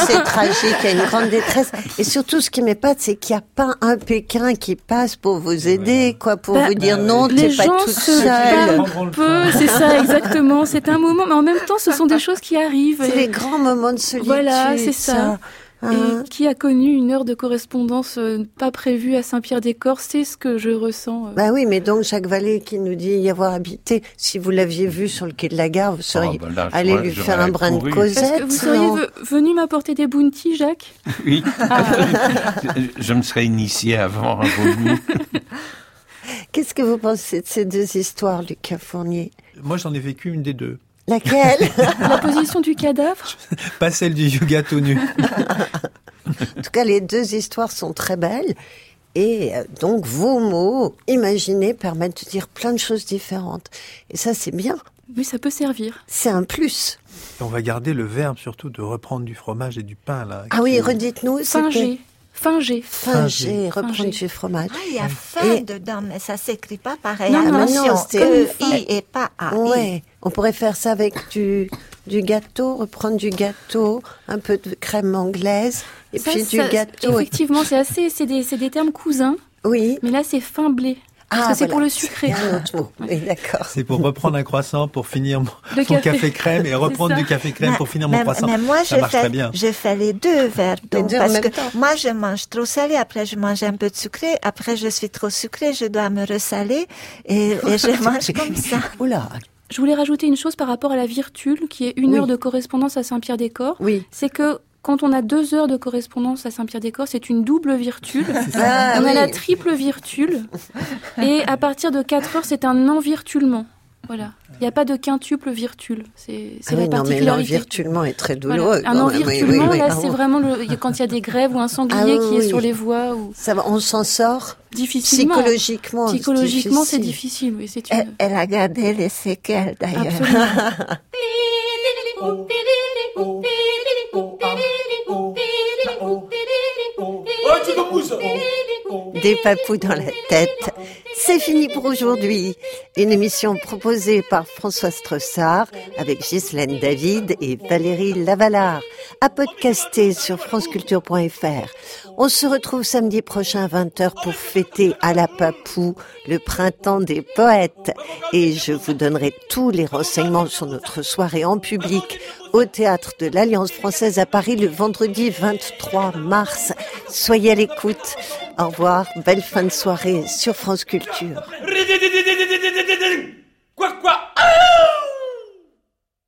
c'est tragique, il y a une grande détresse. Et surtout, ce qui m'épate, c'est qu'il n'y a pas un Pékin qui passe pour vous aider, quoi, pour Bah, vous dire non, les t'es pas gens toute se seule. peu, c'est ça exactement. C'est un moment, mais en même temps, ce sont des choses qui arrivent. C'est Et- les grands moments de solitude. Voilà, c'est ça. Et qui a connu une heure de correspondance euh, pas prévue à Saint-Pierre-des-Corps, c'est ce que je ressens. euh. Bah oui, mais donc Jacques Vallée qui nous dit y avoir habité, si vous l'aviez vu sur le quai de la gare, vous seriez bah là, allé lui faire un brin de couru. causette. Vous seriez venu m'apporter des bounties, Jacques? Oui. Ah. je me serais initié avant à vos goûts. Qu'est-ce que vous pensez de ces deux histoires, Lucas Fournier? Moi, j'en ai vécu une des deux. Laquelle? La position du cadavre? Pas celle du yoga tout nu. En tout cas, les deux histoires sont très belles. Et euh, donc, vos mots imaginés permettent de dire plein de choses différentes. Et ça, c'est bien. Oui, ça peut servir. C'est un plus. Et on va garder le verbe surtout de reprendre du fromage et du pain là. Ah oui, redites-nous. c'était Finger. Finger. Reprendre du fromage. Ah, il y a fin Et- dedans, mais ça s'écrit pas pareil. Non, non, non, c'était- E-I et pas A-I. Ouais, on pourrait faire ça avec du, du gâteau, reprendre du gâteau, un peu de crème anglaise, et Ça, puis du gâteau. Effectivement, c'est assez, c'est des, c'est des termes cousins. Oui. Mais là, c'est fin blé. Parce Ah, que c'est voilà. pour le sucré. D'accord. C'est pour reprendre un croissant, pour finir mon, café. café crème et reprendre du café crème Mais- pour finir mon mais- croissant. Mais moi, ça je marche fais, très bien. je fais les deux verres en parce même que temps. moi, je mange trop salé, après je mange un peu de sucré, après je suis trop sucré, je dois me ressaler et, et je mange comme ça. Oula. Je voulais rajouter une chose par rapport à la virtule, qui est une Oui. heure de correspondance à Saint-Pierre-des-Corps. Oui. C'est que quand on a deux heures de correspondance à Saint-Pierre-des-Corps, c'est une double virtule. Ah, on a la triple virtule. Et à partir de 4 heures, c'est un envirtulement. Voilà. Il n'y a pas de quintuple virtule. C'est Ah la non, mais particularité. l'envirtulement est très Voilà. douloureux. Un même. Oui, envirtulement, oui, oui. là, c'est vraiment le, quand il y a des grèves ou un sanglier Ah oui, qui est oui. sur les voies. Ou... Ça va, on s'en sort Difficilement. psychologiquement. Psychologiquement, c'est difficile. difficile. Oui, c'est Elle, une... elle a gardé les séquelles d'ailleurs. Absolument. Des papous dans la tête. C'est fini pour aujourd'hui. Une émission proposée par François Stressard avec Ghislaine David et Valérie Lavalard. À podcaster sur franceculture.fr. On se retrouve samedi prochain à 20h pour fêter à la Papou le printemps des poètes. Et je vous donnerai tous les renseignements sur notre soirée en public au théâtre de l'Alliance française à Paris le vendredi 23 mars. Soyez à l'écoute. Au revoir. Belle fin de soirée sur France Culture. Quoi, quoi